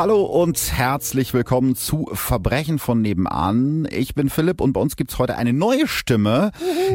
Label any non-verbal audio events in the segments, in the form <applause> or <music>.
Hallo und herzlich willkommen zu Verbrechen von nebenan. Ich bin Philipp und bei uns gibt's heute eine neue Stimme.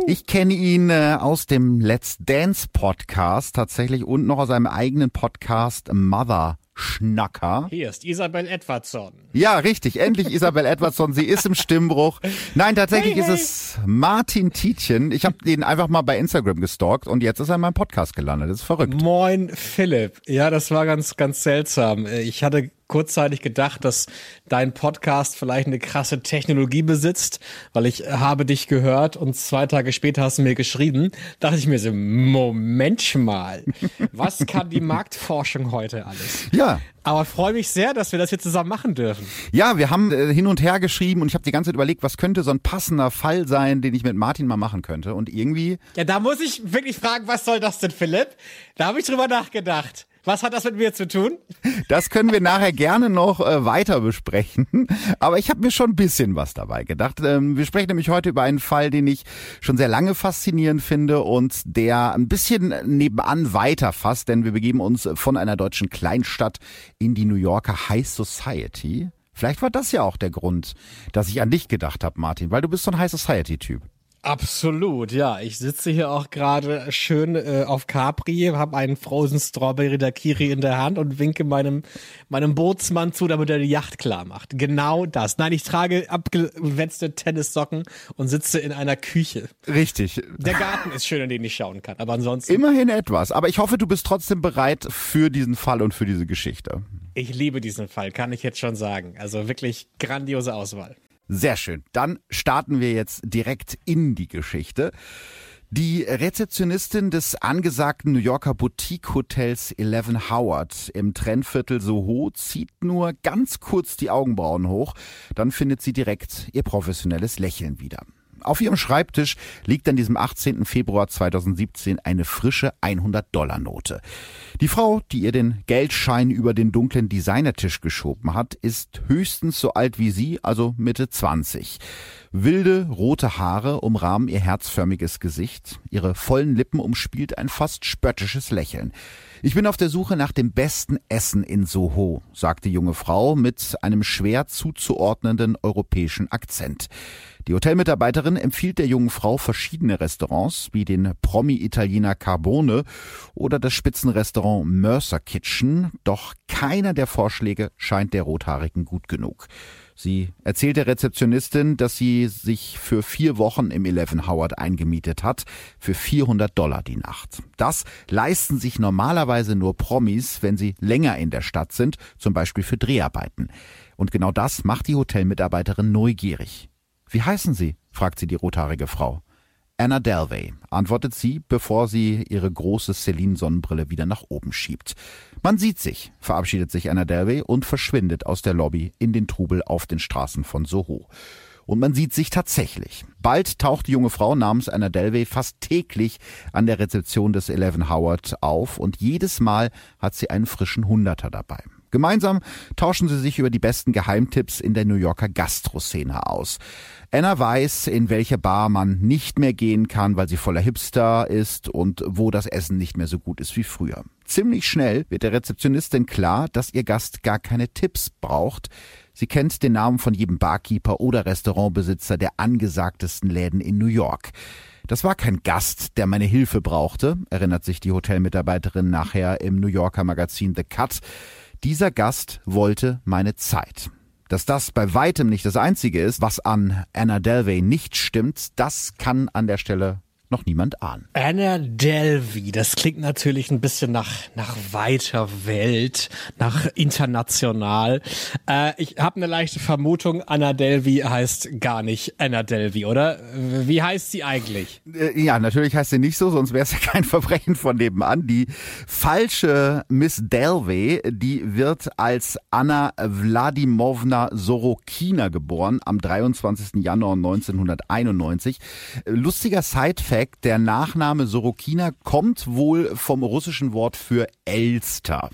Ich kenne ihn äh, aus dem Let's Dance Podcast tatsächlich und noch aus seinem eigenen Podcast Mother Schnacker. Hier ist Isabel Edwardson. Ja, richtig. Endlich Isabel Edwardson. Sie ist im Stimmbruch. Nein, tatsächlich Hey, hey. ist es Martin Tietjen. Ich habe den einfach mal bei Instagram gestalkt und jetzt ist er in meinem Podcast gelandet. Das ist verrückt. Moin Philipp. Ja, das war ganz, ganz seltsam. Ich hatte kurzzeitig gedacht, dass dein Podcast vielleicht eine krasse Technologie besitzt, weil ich habe dich gehört und zwei Tage später hast du mir geschrieben. Dachte ich mir so, Moment mal, was kann die Marktforschung heute alles? Ja. Aber freue mich sehr, dass wir das hier zusammen machen dürfen. Ja, wir haben äh, hin und her geschrieben und ich habe die ganze Zeit überlegt, was könnte so ein passender Fall sein, den ich mit Martin mal machen könnte. Und irgendwie, Ja, da muss ich wirklich fragen, was soll das denn, Philipp? Da habe ich drüber nachgedacht. Was hat das mit mir zu tun? das können wir nachher gerne noch äh, weiter besprechen. Aber ich habe mir schon ein bisschen was dabei gedacht. Ähm, wir sprechen nämlich heute über einen Fall, den ich schon sehr lange faszinierend finde und der ein bisschen nebenan weiterfasst, denn wir begeben uns von einer deutschen Kleinstadt in die New Yorker High Society. Vielleicht war das ja auch der Grund, dass ich an dich gedacht habe, Martin, weil du bist so ein High Society-Typ. Absolut, ja. Ich sitze hier auch gerade schön äh, auf Capri, habe einen Frozen Strawberry Daiquiri in der Hand und winke meinem, meinem Bootsmann zu, damit er die Yacht klar macht. Genau das. Nein, ich trage abgewetzte Tennissocken und sitze in einer Küche. Richtig. Der Garten ist schön, in den ich schauen kann. Aber ansonsten, Immerhin etwas. Aber ich hoffe, du bist trotzdem bereit für diesen Fall und für diese Geschichte. ich liebe diesen Fall, kann ich jetzt schon sagen. Also wirklich grandiose Auswahl. Sehr schön. Dann starten wir jetzt direkt in die Geschichte. Die Rezeptionistin des angesagten New Yorker Boutique-Hotels Eleven Howard im Trennviertel Soho zieht nur ganz kurz die Augenbrauen hoch, dann findet sie direkt ihr professionelles Lächeln wieder. Auf ihrem Schreibtisch liegt an diesem 18. Februar 2017 eine frische 100-Dollar-Note. Die Frau, die ihr den Geldschein über den dunklen Designertisch geschoben hat, ist höchstens so alt wie sie, also Mitte 20. Wilde, rote Haare umrahmen ihr herzförmiges Gesicht. Ihre vollen Lippen umspielt ein fast spöttisches Lächeln. Ich bin auf der Suche nach dem besten Essen in Soho, sagt die junge Frau mit einem schwer zuzuordnenden europäischen Akzent. Die Hotelmitarbeiterin empfiehlt der jungen Frau verschiedene Restaurants wie den Promi-Italiener Carbone oder das Spitzenrestaurant Mercer Kitchen, doch keiner der Vorschläge scheint der Rothaarigen gut genug. Sie erzählt der Rezeptionistin, dass sie sich für vier Wochen im Eleven Howard eingemietet hat, für 400 Dollar die Nacht. Das leisten sich normalerweise nur Promis, wenn sie länger in der Stadt sind, zum Beispiel für Dreharbeiten. Und genau das macht die Hotelmitarbeiterin neugierig. Wie heißen Sie? fragt sie die rothaarige Frau. Anna Delvey, antwortet sie, bevor sie ihre große Celine-Sonnenbrille wieder nach oben schiebt. Man sieht sich, verabschiedet sich Anna Delvey und verschwindet aus der Lobby in den Trubel auf den Straßen von Soho. Und man sieht sich tatsächlich. Bald taucht die junge Frau namens Anna Delvey fast täglich an der Rezeption des Eleven Howard auf und jedes Mal hat sie einen frischen Hunderter dabei. Gemeinsam tauschen sie sich über die besten Geheimtipps in der New Yorker Gastroszene aus. Anna weiß, in welche Bar man nicht mehr gehen kann, weil sie voller Hipster ist und wo das Essen nicht mehr so gut ist wie früher. Ziemlich schnell wird der Rezeptionistin klar, dass ihr Gast gar keine Tipps braucht. Sie kennt den Namen von jedem Barkeeper oder Restaurantbesitzer der angesagtesten Läden in New York. Das war kein Gast, der meine Hilfe brauchte, erinnert sich die Hotelmitarbeiterin nachher im New Yorker Magazin The Cut. Dieser Gast wollte meine Zeit. Dass das bei weitem nicht das Einzige ist, was an Anna Delvey nicht stimmt, das kann an der Stelle noch niemand ahnen. Anna Delvey, das klingt natürlich ein bisschen nach, nach weiter Welt, nach international. Äh, ich habe eine leichte Vermutung, Anna Delvey heißt gar nicht Anna Delvey, oder? Wie heißt sie eigentlich? Äh, Ja, natürlich heißt sie nicht so, sonst wäre es ja kein Verbrechen von nebenan. Die falsche Miss Delvey, die wird als Anna Wladimovna Sorokina geboren am 23. Januar 1991. Lustiger Side-Fact, der Nachname Sorokina kommt wohl vom russischen Wort für Elster.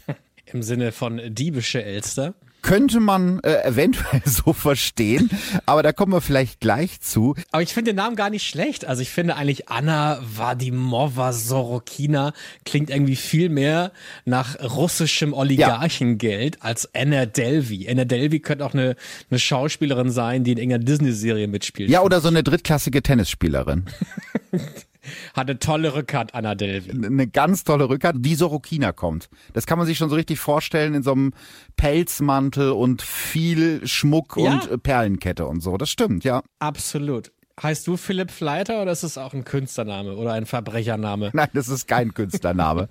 im Sinne von diebische Elster könnte man äh, eventuell <laughs> so verstehen, aber da kommen wir vielleicht gleich zu. Aber ich finde den Namen gar nicht schlecht. Also ich finde eigentlich Anna Vadimova Sorokina klingt irgendwie viel mehr nach russischem Oligarchengeld ja. als Anna Delvey. Anna Delvey könnte auch eine, eine Schauspielerin sein, die in irgendeiner Disney-Serie mitspielt. Ja, oder so eine drittklassige Tennisspielerin. <laughs> <laughs> Hatte tolle Rückhand, Anna Delvey. Eine ganz tolle Rückhand, die Sorokina kommt. Das kann man sich schon so richtig vorstellen in so einem Pelzmantel und viel Schmuck ja. und äh, Perlenkette und so. Das stimmt, ja. Absolut. Heißt du Philipp Fleiter oder ist es auch ein Künstlername oder ein Verbrechername? <laughs> Nein, das ist kein Künstlername.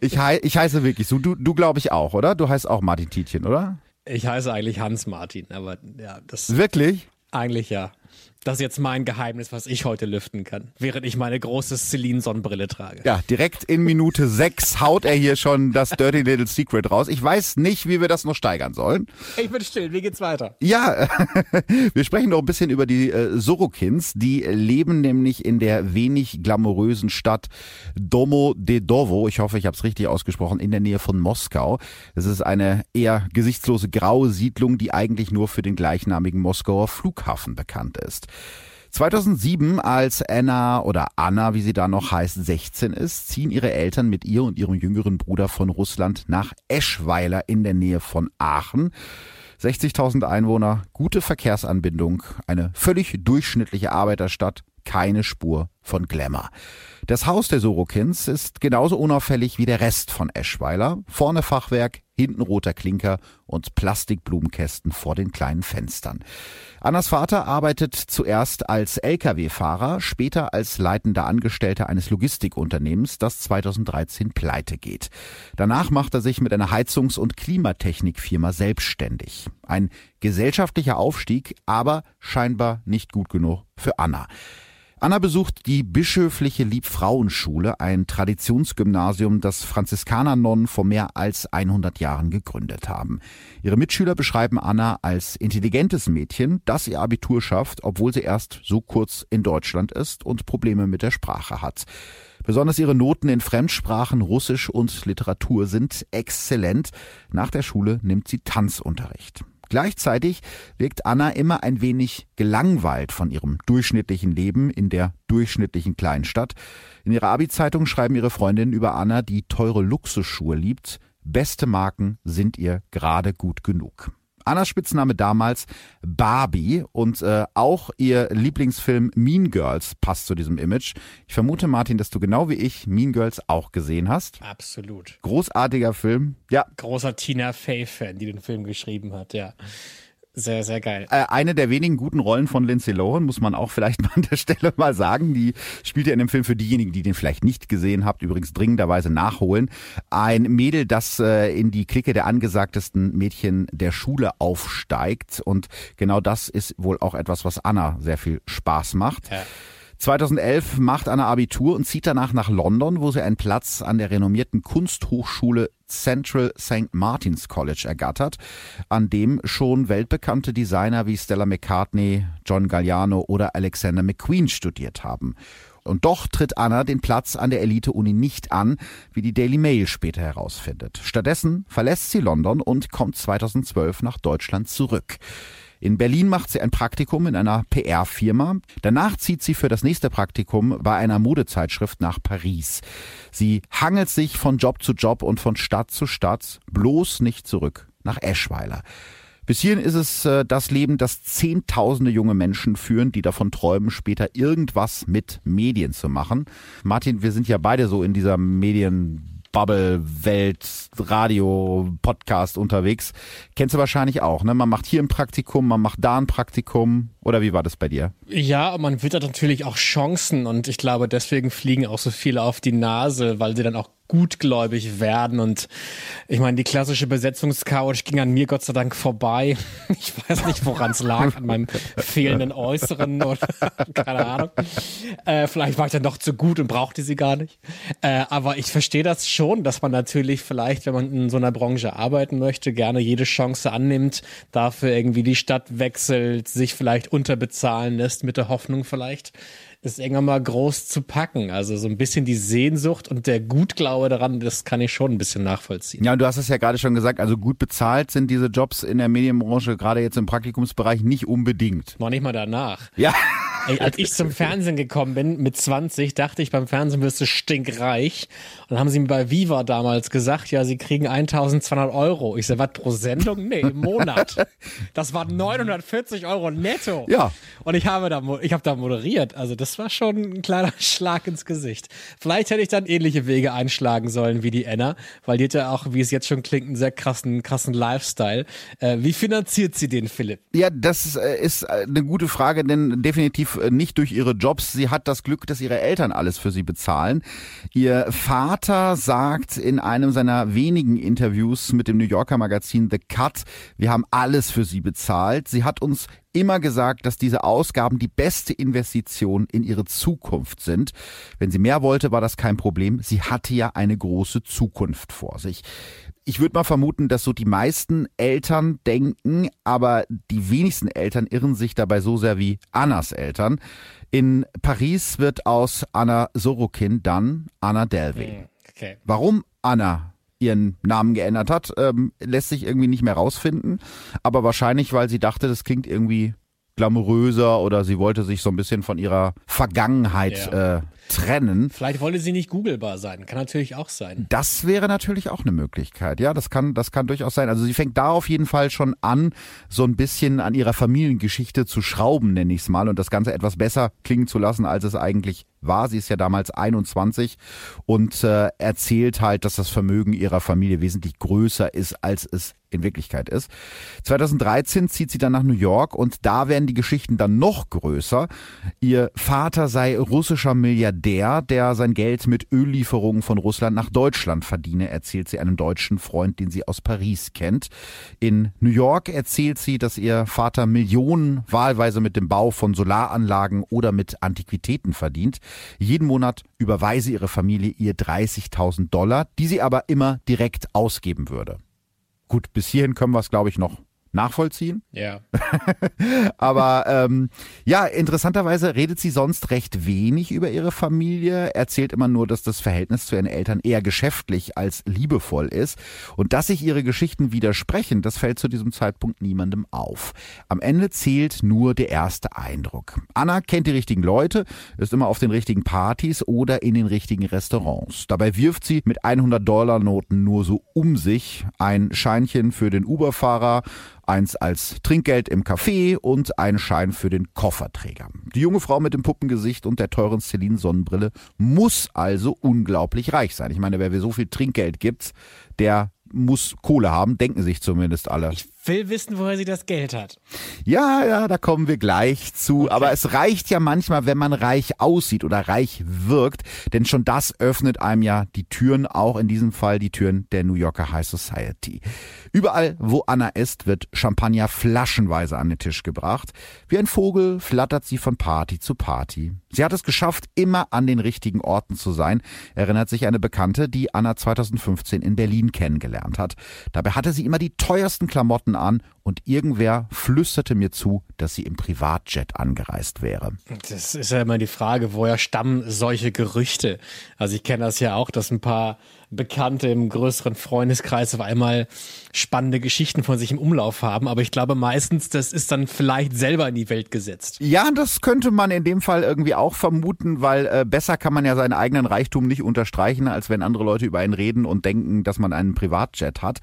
ich, hei ich heiße wirklich so. Du, du glaube ich auch, oder? Du heißt auch Martin Tietjen, oder? Ich heiße eigentlich Hans Martin, aber ja, das. Wirklich? Eigentlich ja. Das ist jetzt mein Geheimnis, was ich heute lüften kann, während ich meine große Celine-Sonnenbrille trage. Ja, direkt in Minute sechs haut er hier schon das Dirty Little Secret raus. Ich weiß nicht, wie wir das noch steigern sollen. Ich bin still, wie geht's weiter? Ja, <laughs> wir sprechen noch ein bisschen über die äh, Sorokins. Die leben nämlich in der wenig glamourösen Stadt Domo de Dovo. Ich hoffe, ich habe es richtig ausgesprochen, in der Nähe von Moskau. Es ist eine eher gesichtslose graue Siedlung, die eigentlich nur für den gleichnamigen Moskauer Flughafen bekannt ist. 2007, als Anna oder Anna, wie sie da noch heißt, 16 ist, ziehen ihre Eltern mit ihr und ihrem jüngeren Bruder von Russland nach Eschweiler in der Nähe von Aachen. 60.000 Einwohner, gute Verkehrsanbindung, eine völlig durchschnittliche Arbeiterstadt, keine Spur von Glamour. Das Haus der Sorokins ist genauso unauffällig wie der Rest von Eschweiler. Vorne Fachwerk, hinten roter Klinker und Plastikblumenkästen vor den kleinen Fenstern. Annas Vater arbeitet zuerst als Lkw-Fahrer, später als leitender Angestellter eines Logistikunternehmens, das 2013 pleite geht. Danach macht er sich mit einer Heizungs- und Klimatechnikfirma selbstständig. Ein gesellschaftlicher Aufstieg, aber scheinbar nicht gut genug für Anna. Anna besucht die bischöfliche Liebfrauenschule, ein Traditionsgymnasium, das Franziskanernonnen vor mehr als 100 Jahren gegründet haben. Ihre Mitschüler beschreiben Anna als intelligentes Mädchen, das ihr Abitur schafft, obwohl sie erst so kurz in Deutschland ist und Probleme mit der Sprache hat. Besonders ihre Noten in Fremdsprachen, Russisch und Literatur sind exzellent. Nach der Schule nimmt sie Tanzunterricht. Gleichzeitig wirkt Anna immer ein wenig gelangweilt von ihrem durchschnittlichen Leben in der durchschnittlichen Kleinstadt. In ihrer Abi-Zeitung schreiben ihre Freundinnen über Anna, die teure Luxusschuhe liebt. Beste Marken sind ihr gerade gut genug. Annas Spitzname damals Barbie und äh, auch ihr Lieblingsfilm Mean Girls passt zu diesem Image. Ich vermute, Martin, dass du genau wie ich Mean Girls auch gesehen hast. Absolut. Großartiger Film. Ja. Großer Tina Fey-Fan, die den Film geschrieben hat, ja. Sehr, sehr geil. Äh, eine der wenigen guten Rollen von Lindsay Lohan, muss man auch <laughs> vielleicht mal an der Stelle mal sagen. Die spielt ja in dem Film für diejenigen, die den vielleicht nicht gesehen habt, übrigens dringenderweise nachholen. Ein Mädel, das äh, in die Clique der angesagtesten Mädchen der Schule aufsteigt. Und genau das ist wohl auch etwas, was Anna sehr viel Spaß macht. Ja. 2011 macht Anna Abitur und zieht danach nach London, wo sie einen Platz an der renommierten Kunsthochschule Central St. Martin's College ergattert, an dem schon weltbekannte Designer wie Stella McCartney, John Galliano oder Alexander McQueen studiert haben. Und doch tritt Anna den Platz an der Elite-Uni nicht an, wie die Daily Mail später herausfindet. Stattdessen verlässt sie London und kommt 2012 nach Deutschland zurück. In Berlin macht sie ein Praktikum in einer PR-Firma. Danach zieht sie für das nächste Praktikum bei einer Modezeitschrift nach Paris. Sie hangelt sich von Job zu Job und von Stadt zu Stadt, bloß nicht zurück nach Eschweiler. Bis hierhin ist es äh, das Leben, das zehntausende junge Menschen führen, die davon träumen, später irgendwas mit Medien zu machen. Martin, wir sind ja beide so in dieser Medien Bubble, Welt, Radio, Podcast unterwegs. Kennst du wahrscheinlich auch, ne? Man macht hier ein Praktikum, man macht da ein Praktikum. Oder wie war das bei dir? Ja, man wittert natürlich auch Chancen und ich glaube, deswegen fliegen auch so viele auf die Nase, weil sie dann auch gutgläubig werden. Und ich meine, die klassische Besetzungscouch ging an mir Gott sei Dank vorbei. <laughs> Ich weiß nicht, woran es lag, an meinem fehlenden Äußeren oder <laughs> keine Ahnung. Äh, vielleicht war ich dann doch zu gut und brauchte sie gar nicht. Äh, aber ich verstehe das schon, dass man natürlich vielleicht, wenn man in so einer Branche arbeiten möchte, gerne jede Chance annimmt, dafür irgendwie die Stadt wechselt, sich vielleicht unterbezahlen lässt, mit der Hoffnung vielleicht, ist irgendwann mal groß zu packen. Also so ein bisschen die Sehnsucht und der Gutglaube daran, das kann ich schon ein bisschen nachvollziehen. Ja, und du hast es ja gerade schon gesagt, also gut bezahlt sind diese Jobs in der Medienbranche, gerade jetzt im Praktikumsbereich, nicht unbedingt. Noch nicht mal danach. Ja. <laughs> Ey, als ich zum Fernsehen gekommen bin mit 20, dachte ich, beim Fernsehen wirst du stinkreich. Und dann haben sie mir bei Viva damals gesagt, ja, sie kriegen 1200 Euro. Ich sag, was pro Sendung? Nee, im Monat. Das waren 940 Euro netto. Ja. Und ich habe da, ich habe da moderiert. Also das war schon ein kleiner <laughs> Schlag ins Gesicht. Vielleicht hätte ich dann ähnliche Wege einschlagen sollen wie die Enna, weil die hat ja auch, wie es jetzt schon klingt, einen sehr krassen, krassen Lifestyle. Äh, wie finanziert sie den, Philipp? Ja, das äh, ist äh, eine gute Frage, denn definitiv äh, nicht durch ihre Jobs. Sie hat das Glück, dass ihre Eltern alles für sie bezahlen. Ihr Vater sagt in einem seiner wenigen Interviews mit dem New Yorker Magazin The Cut, wir haben alles für sie bezahlt. Sie hat uns immer gesagt, dass diese Ausgaben die beste Investition in ihre Zukunft sind. Wenn sie mehr wollte, war das kein Problem. Sie hatte ja eine große Zukunft vor sich. Ich würde mal vermuten, dass so die meisten Eltern denken, aber die wenigsten Eltern irren sich dabei so sehr wie Annas Eltern. In Paris wird aus Anna Sorokin dann Anna Delvey. Hm, okay. Warum Anna ihren Namen geändert hat, ähm, lässt sich irgendwie nicht mehr rausfinden. Aber wahrscheinlich, weil sie dachte, das klingt irgendwie glamouröser oder sie wollte sich so ein bisschen von ihrer Vergangenheit ja. äh, trennen. Vielleicht wollte sie nicht googelbar sein, kann natürlich auch sein. Das wäre natürlich auch eine Möglichkeit. Ja, das kann, das kann durchaus sein. Also sie fängt da auf jeden Fall schon an, so ein bisschen an ihrer Familiengeschichte zu schrauben, nenne ich es mal, und das Ganze etwas besser klingen zu lassen, als es eigentlich war. Sie ist ja damals 21 und äh, erzählt halt, dass das Vermögen ihrer Familie wesentlich größer ist, als es in Wirklichkeit ist. 2013 zieht sie dann nach New York und da werden die Geschichten dann noch größer. Ihr Vater sei russischer Milliardär, der sein Geld mit Öllieferungen von Russland nach Deutschland verdiene, erzählt sie einem deutschen Freund, den sie aus Paris kennt. In New York erzählt sie, dass ihr Vater Millionen wahlweise mit dem Bau von Solaranlagen oder mit Antiquitäten verdient. Jeden Monat überweise ihre Familie ihr 30.000 Dollar, die sie aber immer direkt ausgeben würde. Gut, bis hierhin können wir es, glaube ich, noch nachvollziehen. Ja. <laughs> Aber ähm, ja, interessanterweise redet sie sonst recht wenig über ihre Familie, erzählt immer nur, dass das Verhältnis zu ihren Eltern eher geschäftlich als liebevoll ist. Und dass sich ihre Geschichten widersprechen, das fällt zu diesem Zeitpunkt niemandem auf. Am Ende zählt nur der erste Eindruck. Anna kennt die richtigen Leute, ist immer auf den richtigen Partys oder in den richtigen Restaurants. Dabei wirft sie mit 100 Dollar Noten nur so um sich. Ein Scheinchen für den Uberfahrer, eins als Trinkgeld im Café und ein Schein für den Kofferträger. Die junge Frau mit dem Puppengesicht und der teuren Celine Sonnenbrille muss also unglaublich reich sein. Ich meine, wer so viel Trinkgeld gibt, der muss Kohle haben, denken sich zumindest alle. Ich will wissen, woher sie das Geld hat. Ja, ja, da kommen wir gleich zu. Okay. Aber es reicht ja manchmal, wenn man reich aussieht oder reich wirkt, denn schon das öffnet einem ja die Türen, auch in diesem Fall die Türen der New Yorker High Society. Überall, wo Anna ist, wird Champagner flaschenweise an den Tisch gebracht. Wie ein Vogel flattert sie von Party zu Party. Sie hat es geschafft, immer an den richtigen Orten zu sein, erinnert sich eine Bekannte, die Anna 2015 in Berlin kennengelernt hat. Dabei hatte sie immer die teuersten Klamotten an und irgendwer flüsterte mir zu, dass sie im Privatjet angereist wäre. Das ist ja immer die Frage, woher stammen solche Gerüchte? Also ich kenne das ja auch, dass ein paar Bekannte im größeren Freundeskreis auf einmal spannende Geschichten von sich im Umlauf haben. Aber ich glaube meistens, das ist dann vielleicht selber in die Welt gesetzt. Ja, das könnte man in dem Fall irgendwie auch vermuten, weil äh, besser kann man ja seinen eigenen Reichtum nicht unterstreichen, als wenn andere Leute über ihn reden und denken, dass man einen Privatjet hat.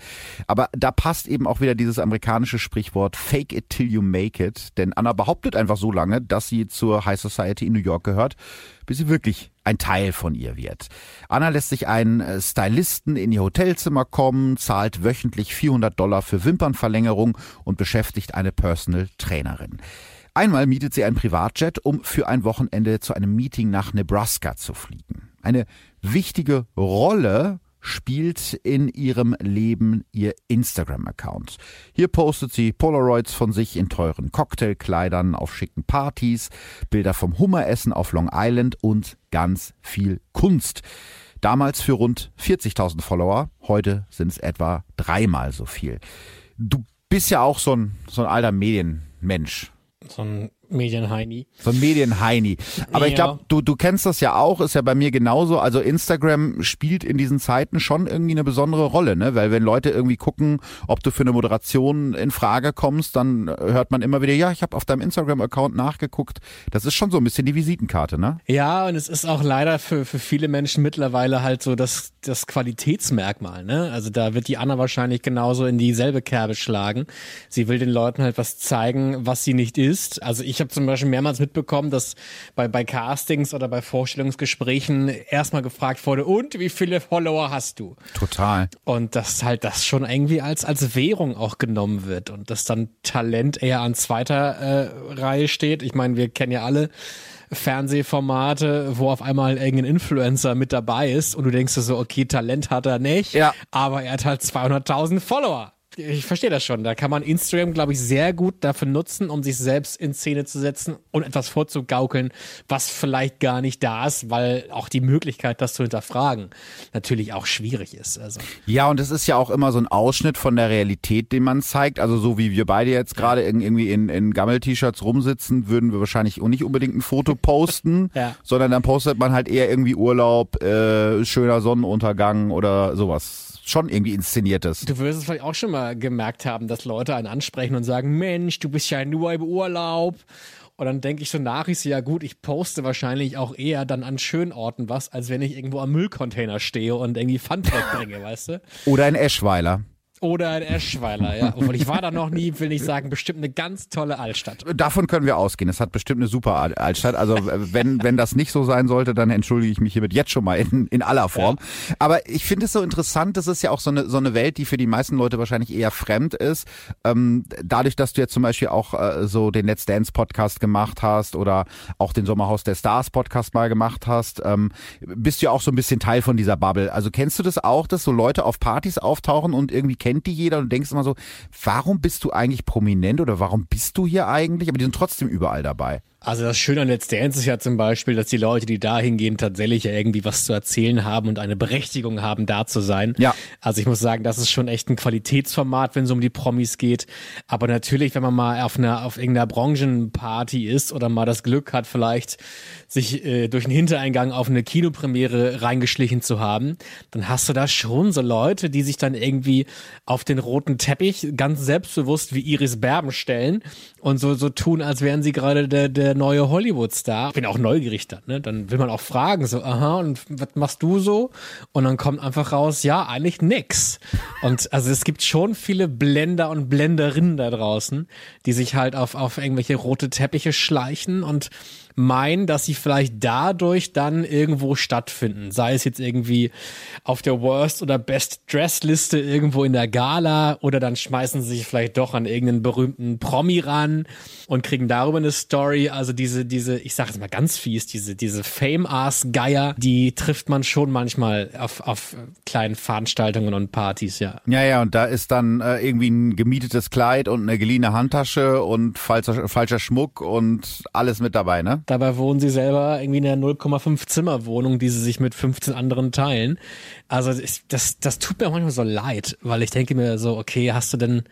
Aber da passt eben auch wieder dieses amerikanische Sprichwort Fake it till you make it. Denn Anna behauptet einfach so lange, dass sie zur High Society in New York gehört, bis sie wirklich ein Teil von ihr wird. Anna lässt sich einen äh, Stylisten in ihr Hotelzimmer kommen, zahlt wöchentlich 400 Dollar für Wimpernverlängerung und beschäftigt eine Personal Trainerin. Einmal mietet sie ein Privatjet, um für ein Wochenende zu einem Meeting nach Nebraska zu fliegen. Eine wichtige Rolle spielt in ihrem Leben ihr Instagram-Account. Hier postet sie Polaroids von sich in teuren Cocktailkleidern auf schicken Partys, Bilder vom Hummeressen auf Long Island und ganz viel Kunst. Damals für rund 40.000 Follower, heute sind es etwa dreimal so viel. Du bist ja auch so ein, so ein alter Medienmensch. So ein Medienheini. Ein Medienheini. Aber ja. ich glaube, du, du kennst das ja auch, ist ja bei mir genauso. Also Instagram spielt in diesen Zeiten schon irgendwie eine besondere Rolle, ne? Weil wenn Leute irgendwie gucken, ob du für eine Moderation in Frage kommst, dann hört man immer wieder, ja, ich habe auf deinem Instagram-Account nachgeguckt. Das ist schon so ein bisschen die Visitenkarte, ne? Ja, und es ist auch leider für, für viele Menschen mittlerweile halt so das, das Qualitätsmerkmal, ne? Also da wird die Anna wahrscheinlich genauso in dieselbe Kerbe schlagen. Sie will den Leuten halt was zeigen, was sie nicht ist. Also ich habe zum Beispiel mehrmals mitbekommen, dass bei, bei Castings oder bei Vorstellungsgesprächen erstmal gefragt wurde, und wie viele Follower hast du? Total. Und dass halt das schon irgendwie als, als Währung auch genommen wird und dass dann Talent eher an zweiter äh, Reihe steht. Ich meine, wir kennen ja alle Fernsehformate, wo auf einmal irgendein Influencer mit dabei ist und du denkst dir so, okay, Talent hat er nicht, ja. aber er hat halt 200.000 Follower ich verstehe das schon. Da kann man Instagram, glaube ich, sehr gut dafür nutzen, um sich selbst in Szene zu setzen und etwas vorzugaukeln, was vielleicht gar nicht da ist, weil auch die Möglichkeit, das zu hinterfragen, natürlich auch schwierig ist. Also. Ja, und es ist ja auch immer so ein Ausschnitt von der Realität, den man zeigt. Also so wie wir beide jetzt gerade irgendwie in, in Gammel-T-Shirts rumsitzen, würden wir wahrscheinlich auch nicht unbedingt ein Foto posten, <laughs> ja. sondern dann postet man halt eher irgendwie Urlaub, äh, schöner Sonnenuntergang oder sowas schon irgendwie inszeniert ist. Du wirst es vielleicht auch schon mal gemerkt haben, dass Leute einen ansprechen und sagen, Mensch, du bist ja nur im Urlaub. Und dann denke ich so nach, ich so, ja gut, ich poste wahrscheinlich auch eher dann an schönen Orten was, als wenn ich irgendwo am Müllcontainer stehe und irgendwie Pfand wegbringe, <laughs> weißt du? Oder in Eschweiler. Oder in Eschweiler, ja. Obwohl ich war da noch nie, will ich sagen, bestimmt eine ganz tolle Altstadt. Davon können wir ausgehen. Es hat bestimmt eine super Altstadt. Also wenn, wenn das nicht so sein sollte, dann entschuldige ich mich hiermit jetzt schon mal in, in aller Form. Ja. Aber ich finde es so interessant, das ist ja auch so eine, so eine Welt, die für die meisten Leute wahrscheinlich eher fremd ist. Ähm, dadurch, dass du jetzt zum Beispiel auch äh, so den Let's Dance Podcast gemacht hast oder auch den Sommerhaus der Stars Podcast mal gemacht hast, ähm, bist du ja auch so ein bisschen Teil von dieser Bubble. Also kennst du das auch, dass so Leute auf Partys auftauchen und irgendwie kennen kennt die jeder und du denkst immer so, warum bist du eigentlich prominent oder warum bist du hier eigentlich? Aber die sind trotzdem überall dabei. Also das Schöne an Let's Dance ist ja zum Beispiel, dass die Leute, die da hingehen, tatsächlich ja irgendwie was zu erzählen haben und eine Berechtigung haben, da zu sein. Ja. Also ich muss sagen, das ist schon echt ein Qualitätsformat, wenn es um die Promis geht. Aber natürlich, wenn man mal auf einer, auf irgendeiner Branchenparty ist oder mal das Glück hat, vielleicht sich äh, durch einen Hintereingang auf eine Kinopremiere reingeschlichen zu haben, dann hast du da schon so Leute, die sich dann irgendwie auf den roten Teppich ganz selbstbewusst wie Iris Berben stellen und so, so tun, als wären sie gerade der, der der neue Hollywood-Star. Ich bin auch neugierig dann, ne? Dann will man auch fragen, so, aha, und was machst du so? Und dann kommt einfach raus, ja, eigentlich nix. Und also es gibt schon viele Blender und Blenderinnen da draußen, die sich halt auf, auf irgendwelche rote Teppiche schleichen und meinen, dass sie vielleicht dadurch dann irgendwo stattfinden. Sei es jetzt irgendwie auf der Worst oder Best Dress Liste irgendwo in der Gala oder dann schmeißen sie sich vielleicht doch an irgendeinen berühmten Promi ran und kriegen darüber eine Story. Also diese, diese, ich sag es mal ganz fies, diese, diese Fame-Ass-Geier, die trifft man schon manchmal auf, auf kleinen Veranstaltungen und Partys, ja. Ja, ja, und da ist dann äh, irgendwie ein gemietetes Kleid und eine geliehene Handtasche und falscher, falscher Schmuck und alles mit dabei, ne? Dabei wohnen sie selber irgendwie in einer 0,5 Zimmer Wohnung, die sie sich mit 15 anderen teilen. Also das, das tut mir manchmal so leid, weil ich denke mir so, okay, hast du denn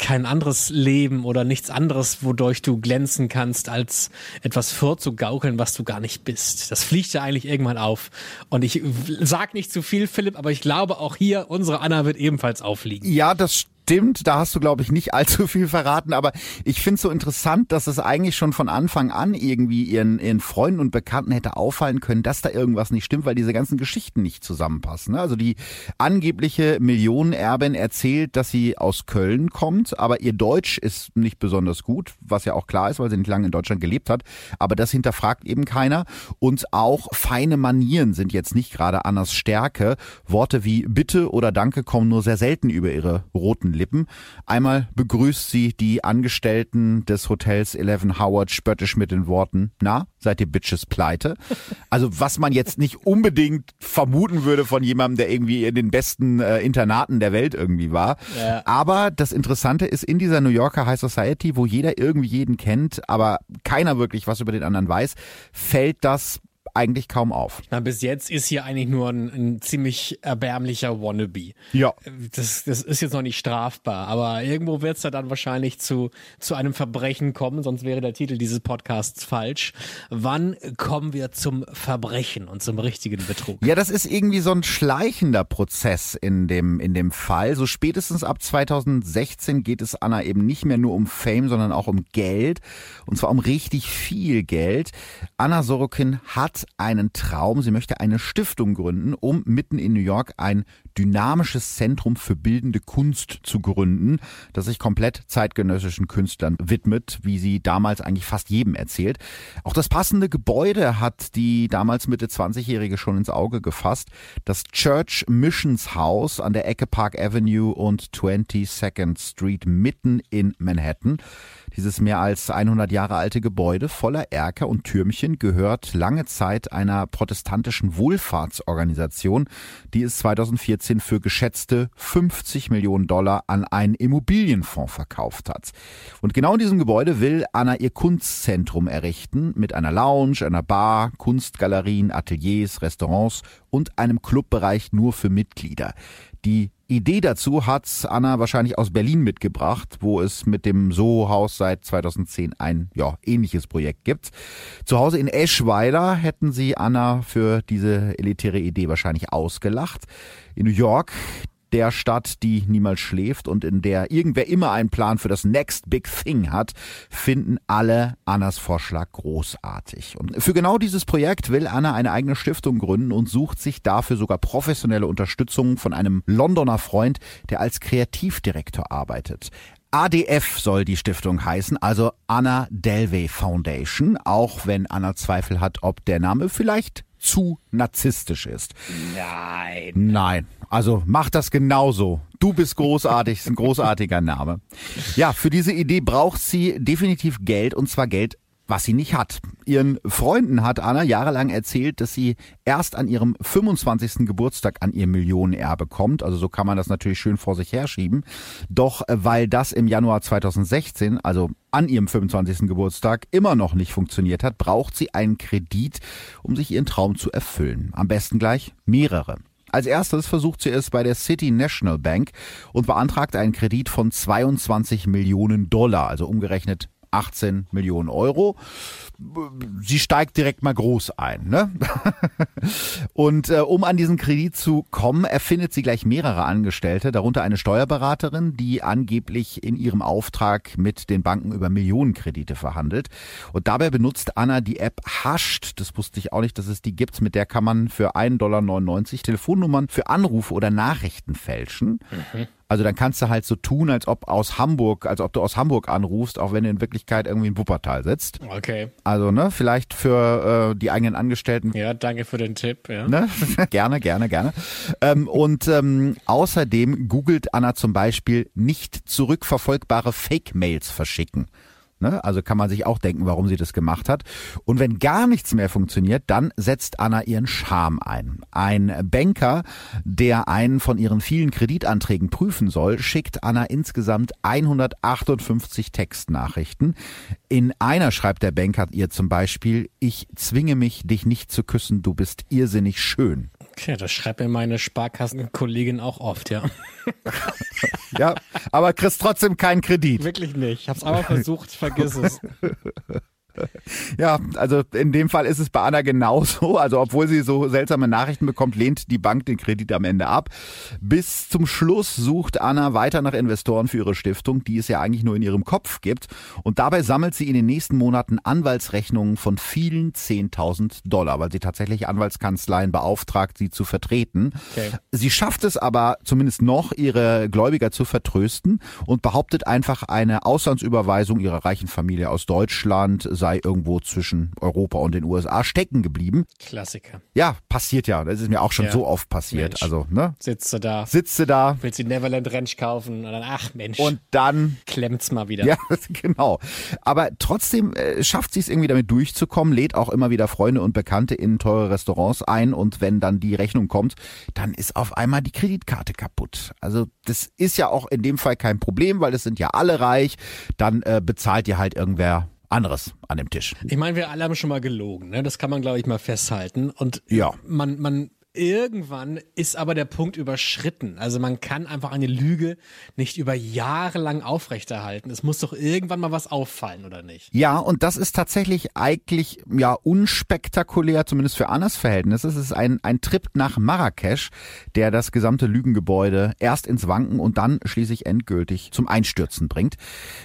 kein anderes Leben oder nichts anderes, wodurch du glänzen kannst, als etwas vorzugaukeln, was du gar nicht bist. Das fliegt ja eigentlich irgendwann auf. Und ich sag nicht zu viel, Philipp, aber ich glaube auch hier, unsere Anna wird ebenfalls auffliegen. Ja, das stimmt, da hast du, glaube ich, nicht <laughs> allzu viel verraten, aber ich finde es so interessant, dass es eigentlich schon von Anfang an irgendwie ihren, ihren Freunden und Bekannten hätte auffallen können, dass da irgendwas nicht stimmt, weil diese ganzen Geschichten nicht zusammenpassen. Also die angebliche Millionenerbin erzählt, dass sie aus Köln kommt, aber ihr Deutsch ist nicht besonders gut, was ja auch klar ist, weil sie nicht lange in Deutschland gelebt hat, aber das hinterfragt eben keiner und auch feine Manieren sind jetzt nicht gerade Annas Stärke. Worte wie Bitte oder Danke kommen nur sehr selten über ihre roten Lippen. Einmal begrüßt sie die Angestellten des Hotels Eleven Howard spöttisch mit den Worten, na, seid ihr Bitches pleite? <laughs> Also was man jetzt nicht unbedingt vermuten würde von jemandem, der irgendwie in den besten äh, Internaten der Welt irgendwie war. Ja. Aber das Interessante ist, in dieser New Yorker High Society, wo jeder irgendwie jeden kennt, aber keiner wirklich was über den anderen weiß, fällt das eigentlich kaum auf. Na, bis jetzt ist hier eigentlich nur ein, ein ziemlich erbärmlicher Wannabe. Ja. Das, das ist jetzt noch nicht strafbar, aber irgendwo wird es da dann wahrscheinlich zu, zu einem Verbrechen kommen, sonst wäre der Titel dieses Podcasts falsch. Wann kommen wir zum Verbrechen und zum richtigen Betrug? Ja, das ist irgendwie so ein schleichender Prozess in dem, in dem Fall. So spätestens ab 2016 geht es Anna eben nicht mehr nur um Fame, sondern auch um Geld. Und zwar um richtig viel Geld. Anna Sorokin hat einen Traum. Sie möchte eine Stiftung gründen, um mitten in New York ein dynamisches Zentrum für bildende Kunst zu gründen, das sich komplett zeitgenössischen Künstlern widmet, wie sie damals eigentlich fast jedem erzählt. Auch das passende Gebäude hat die damals Mitte 20-Jährige schon ins Auge gefasst. Das Church Missions House an der Ecke Park Avenue und 22nd Street mitten in Manhattan. Dieses mehr als 100 Jahre alte Gebäude voller Erker und Türmchen gehört lange Zeit einer protestantischen Wohlfahrtsorganisation, die es 2014 für geschätzte 50 Millionen Dollar an einen Immobilienfonds verkauft hat. Und genau in diesem Gebäude will Anna ihr Kunstzentrum errichten mit einer Lounge, einer Bar, Kunstgalerien, Ateliers, Restaurants und einem Clubbereich nur für Mitglieder. Die Idee dazu hat Anna wahrscheinlich aus Berlin mitgebracht, wo es mit dem Soho-Haus seit 2010 ein ja, ähnliches Projekt gibt. Zu Hause in Eschweiler hätten sie Anna für diese elitäre Idee wahrscheinlich ausgelacht. In New York, der Stadt, die niemals schläft und in der irgendwer immer einen Plan für das Next Big Thing hat, finden alle Annas Vorschlag großartig. Und für genau dieses Projekt will Anna eine eigene Stiftung gründen und sucht sich dafür sogar professionelle Unterstützung von einem Londoner Freund, der als Kreativdirektor arbeitet. ADF soll die Stiftung heißen, also Anna Delvey Foundation, auch wenn Anna Zweifel hat, ob der Name vielleicht zu narzisstisch ist. Nein. Nein. Also mach das genauso. Du bist großartig, ist ein großartiger Name. Ja, für diese Idee braucht sie definitiv Geld und zwar Geld was sie nicht hat. Ihren Freunden hat Anna jahrelang erzählt, dass sie erst an ihrem 25. Geburtstag an ihr Millionenerbe kommt. Also so kann man das natürlich schön vor sich herschieben. Doch äh, weil das im Januar 2016, also an ihrem 25. Geburtstag, immer noch nicht funktioniert hat, braucht sie einen Kredit, um sich ihren Traum zu erfüllen. Am besten gleich mehrere. Als erstes versucht sie es bei der City National Bank und beantragt einen Kredit von 22 Millionen Dollar, also umgerechnet 18 Millionen Euro. Sie steigt direkt mal groß ein. Ne? <laughs> Und äh, um an diesen Kredit zu kommen, erfindet sie gleich mehrere Angestellte, darunter eine Steuerberaterin, die angeblich in ihrem Auftrag mit den Banken über Millionenkredite verhandelt. Und dabei benutzt Anna die App Hasht. Das wusste ich auch nicht, dass es die gibt. Mit der kann man für 1,99 Dollar Telefonnummern für Anrufe oder Nachrichten fälschen. Mhm. Also dann kannst du halt so tun, als ob aus Hamburg, als ob du aus Hamburg anrufst, auch wenn du in Wirklichkeit irgendwie in Wuppertal sitzt. Okay. Also, ne, vielleicht für äh, die eigenen Angestellten. Ja, danke für den Tipp, ja. Ne? <laughs> gerne, gerne, gerne. Ähm, und ähm, außerdem googelt Anna zum Beispiel nicht zurückverfolgbare Fake-Mails verschicken. Ne? Also kann man sich auch denken, warum sie das gemacht hat. Und wenn gar nichts mehr funktioniert, dann setzt Anna ihren Charme ein. Ein Banker, der einen von ihren vielen Kreditanträgen prüfen soll, schickt Anna insgesamt 158 Textnachrichten. In einer schreibt der Banker ihr zum Beispiel, ich zwinge mich, dich nicht zu küssen, du bist irrsinnig schön. Okay, das schreibt mir meine Sparkassenkollegin auch oft, ja. <laughs> ja, aber kriegst trotzdem keinen Kredit. Wirklich nicht. Ich hab's einmal versucht, vergiss es. <laughs> Ja, also in dem Fall ist es bei Anna genauso. Also obwohl sie so seltsame Nachrichten bekommt, lehnt die Bank den Kredit am Ende ab. Bis zum Schluss sucht Anna weiter nach Investoren für ihre Stiftung, die es ja eigentlich nur in ihrem Kopf gibt. Und dabei sammelt sie in den nächsten Monaten Anwaltsrechnungen von vielen 10.000 Dollar, weil sie tatsächlich Anwaltskanzleien beauftragt, sie zu vertreten. Okay. Sie schafft es aber zumindest noch, ihre Gläubiger zu vertrösten und behauptet einfach eine Auslandsüberweisung ihrer reichen Familie aus Deutschland sei irgendwo zwischen Europa und den USA stecken geblieben. Klassiker. Ja, passiert ja. Das ist mir auch schon ja. so oft passiert. Mensch. Also, ne? Sitzt du da. Sitzt du da. Willst die Neverland Ranch kaufen und dann, ach Mensch. Und dann. Klemmt's mal wieder. Ja, <laughs> genau. Aber trotzdem äh, schafft sie es irgendwie damit durchzukommen, lädt auch immer wieder Freunde und Bekannte in teure Restaurants ein und wenn dann die Rechnung kommt, dann ist auf einmal die Kreditkarte kaputt. Also, das ist ja auch in dem Fall kein Problem, weil es sind ja alle reich. Dann äh, bezahlt ihr halt irgendwer anderes an dem Tisch. Ich meine, wir alle haben schon mal gelogen, ne? Das kann man, glaube ich, mal festhalten. Und Ja. man, man irgendwann ist aber der Punkt überschritten. Also man kann einfach eine Lüge nicht über Jahre lang aufrechterhalten. Es muss doch irgendwann mal was auffallen, oder nicht? Ja, und das ist tatsächlich eigentlich ja unspektakulär, zumindest für Annas Verhältnisse. Es ist ein, ein Trip nach Marrakesch, der das gesamte Lügengebäude erst ins Wanken und dann schließlich endgültig zum Einstürzen bringt.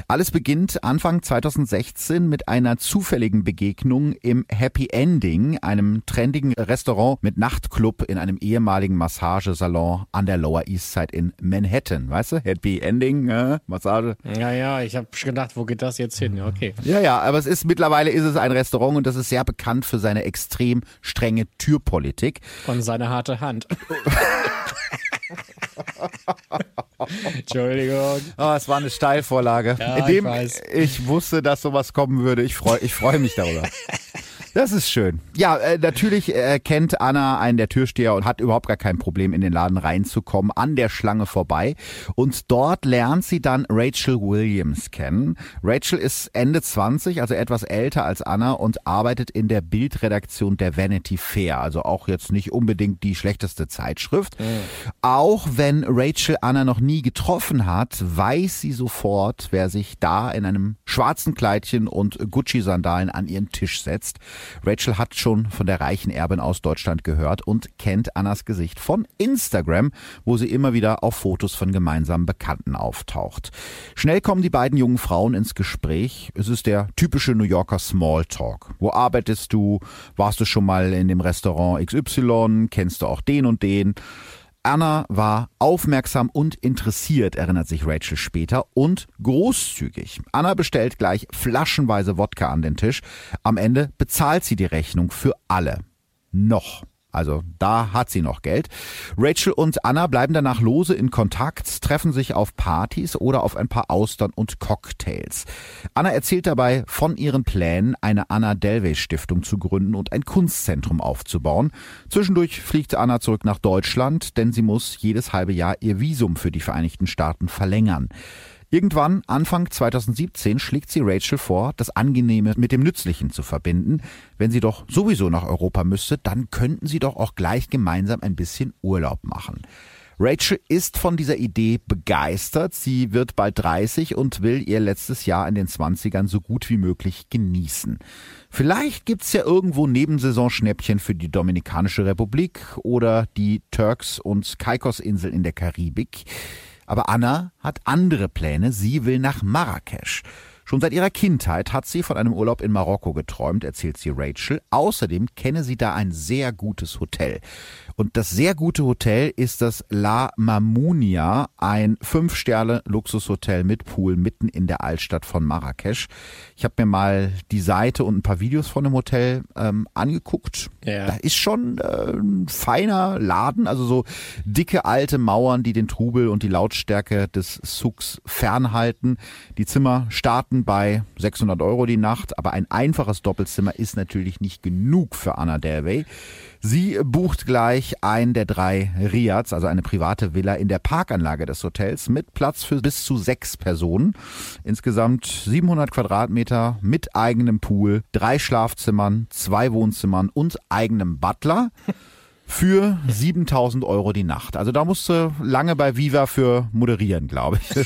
Alles beginnt Anfang 2016 mit einer zufälligen Begegnung im Happy Ending, einem trendigen Restaurant mit Nachtclub in einem ehemaligen Massagesalon an der Lower East Side in Manhattan. Weißt du? Happy Ending, äh, Massage. Ja, ja, ich habe gedacht, wo geht das jetzt hin? Ja, okay. Ja, ja, aber es ist mittlerweile ist es ein Restaurant und das ist sehr bekannt für seine extrem strenge Türpolitik. Und seine harte Hand. <laughs> Entschuldigung. Oh, es war eine Steilvorlage. Ja, ich weiß. ich wusste, dass sowas kommen würde. Ich freue ich freu mich darüber. <laughs> Das ist schön. Ja, äh, natürlich äh, kennt Anna einen der Türsteher und hat überhaupt gar kein Problem, in den Laden reinzukommen, an der Schlange vorbei. Und dort lernt sie dann Rachel Williams kennen. Rachel ist Ende 20, also etwas älter als Anna und arbeitet in der Bildredaktion der Vanity Fair. Also auch jetzt nicht unbedingt die schlechteste Zeitschrift. Auch wenn Rachel Anna noch nie getroffen hat, weiß sie sofort, wer sich da in einem schwarzen Kleidchen und Gucci-Sandalen an ihren Tisch setzt. Rachel hat schon von der reichen Erbin aus Deutschland gehört und kennt Annas Gesicht von Instagram, wo sie immer wieder auf Fotos von gemeinsamen Bekannten auftaucht. Schnell kommen die beiden jungen Frauen ins Gespräch. Es ist der typische New Yorker Smalltalk. Wo arbeitest du? Warst du schon mal in dem Restaurant XY? Kennst du auch den und den? Anna war aufmerksam und interessiert, erinnert sich Rachel später, und großzügig. Anna bestellt gleich flaschenweise Wodka an den Tisch. Am Ende bezahlt sie die Rechnung für alle. Noch. Also da hat sie noch Geld. Rachel und Anna bleiben danach lose in Kontakt, treffen sich auf Partys oder auf ein paar Austern und Cocktails. Anna erzählt dabei von ihren Plänen, eine Anna Delvey Stiftung zu gründen und ein Kunstzentrum aufzubauen. Zwischendurch fliegt Anna zurück nach Deutschland, denn sie muss jedes halbe Jahr ihr Visum für die Vereinigten Staaten verlängern. Irgendwann, Anfang 2017, schlägt sie Rachel vor, das Angenehme mit dem Nützlichen zu verbinden. Wenn sie doch sowieso nach Europa müsste, dann könnten sie doch auch gleich gemeinsam ein bisschen Urlaub machen. Rachel ist von dieser Idee begeistert. Sie wird bald 30 und will ihr letztes Jahr in den 20ern so gut wie möglich genießen. Vielleicht gibt's ja irgendwo Nebensaisonschnäppchen für die Dominikanische Republik oder die Turks- und Caicos-Inseln in der Karibik. Aber Anna hat andere Pläne. Sie will nach Marrakesch. Schon seit ihrer Kindheit hat sie von einem Urlaub in Marokko geträumt, erzählt sie Rachel. Außerdem kenne sie da ein sehr gutes Hotel. Und das sehr gute Hotel ist das La Mamounia, ein Fünf-Sterne-Luxushotel mit Pool mitten in der Altstadt von Marrakesch. Ich habe mir mal die Seite und ein paar Videos von dem Hotel ähm, angeguckt. Ja. Da ist schon äh, ein feiner Laden, also so dicke alte Mauern, die den Trubel und die Lautstärke des Souks fernhalten. Die Zimmer starten bei 600 Euro die Nacht, aber ein einfaches Doppelzimmer ist natürlich nicht genug für Anna Delvey. Sie bucht gleich ein der drei Riads, also eine private Villa in der Parkanlage des Hotels mit Platz für bis zu sechs Personen. Insgesamt 700 Quadratmeter mit eigenem Pool, drei Schlafzimmern, zwei Wohnzimmern und eigenem Butler. Für 7000 Euro die Nacht. Also da musst du lange bei Viva für moderieren, glaube ich.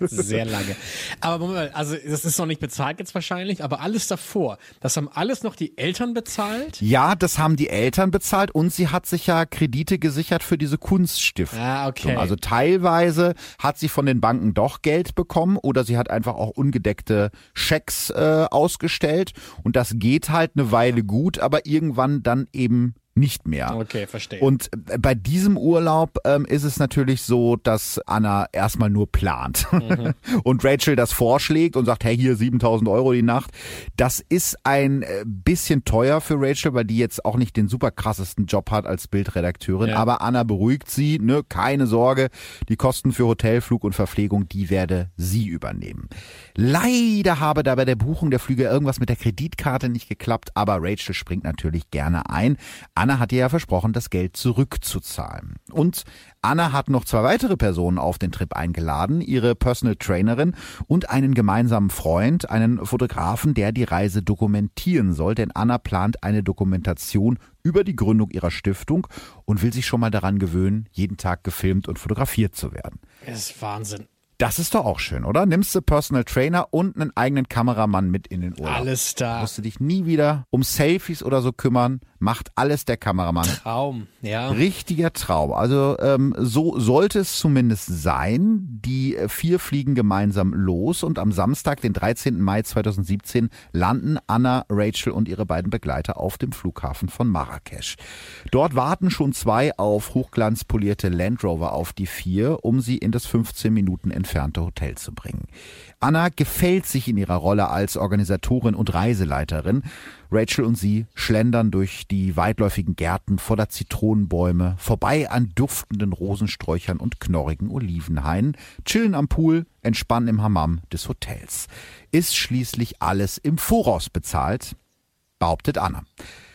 <laughs> Sehr lange. Aber Moment, mal, also das ist noch nicht bezahlt jetzt wahrscheinlich, aber alles davor, das haben alles noch die Eltern bezahlt? Ja, das haben die Eltern bezahlt und sie hat sich ja Kredite gesichert für diese Kunststiftung. Ah, okay. Also teilweise hat sie von den Banken doch Geld bekommen oder sie hat einfach auch ungedeckte Schecks äh, ausgestellt und das geht halt eine Weile gut, aber irgendwann dann eben nicht mehr. Okay, verstehe. Und äh, bei diesem Urlaub ähm, ist es natürlich so, dass Anna erstmal nur plant <laughs> und Rachel das vorschlägt und sagt, hey, hier 7000 Euro die Nacht. Das ist ein äh, bisschen teuer für Rachel, weil die jetzt auch nicht den super krassesten Job hat als Bildredakteurin. Ja. Aber Anna beruhigt sie, ne, keine Sorge, die Kosten für Hotel, Flug und Verpflegung, die werde sie übernehmen. Leider habe da bei der Buchung der Flüge irgendwas mit der Kreditkarte nicht geklappt, aber Rachel springt natürlich gerne ein. Anna hat ihr ja versprochen, das Geld zurückzuzahlen. Und Anna hat noch zwei weitere Personen auf den Trip eingeladen, ihre Personal Trainerin und einen gemeinsamen Freund, einen Fotografen, der die Reise dokumentieren soll, denn Anna plant eine Dokumentation über die Gründung ihrer Stiftung und will sich schon mal daran gewöhnen, jeden Tag gefilmt und fotografiert zu werden. Das ist Wahnsinn. Das ist doch auch schön, oder? Nimmst du Personal Trainer und einen eigenen Kameramann mit in den Urlaub. Alles da. Musst du dich nie wieder um Selfies oder so kümmern. Macht alles der Kameramann. Traum, ja. Richtiger Traum. Also ähm, so sollte es zumindest sein. Die vier fliegen gemeinsam los und am Samstag, den 13. Mai 2017, landen Anna, Rachel und ihre beiden Begleiter auf dem Flughafen von Marrakesch. Dort warten schon zwei auf hochglanzpolierte Land Rover auf die vier, um sie in das 15 Minuten entfernte Hotel zu bringen. Anna gefällt sich in ihrer Rolle als Organisatorin und Reiseleiterin. Rachel und sie schlendern durch die weitläufigen Gärten voller Zitronenbäume, vorbei an duftenden Rosensträuchern und knorrigen Olivenhainen, chillen am Pool, entspannen im Hammam des Hotels. Ist schließlich alles im Voraus bezahlt, behauptet Anna.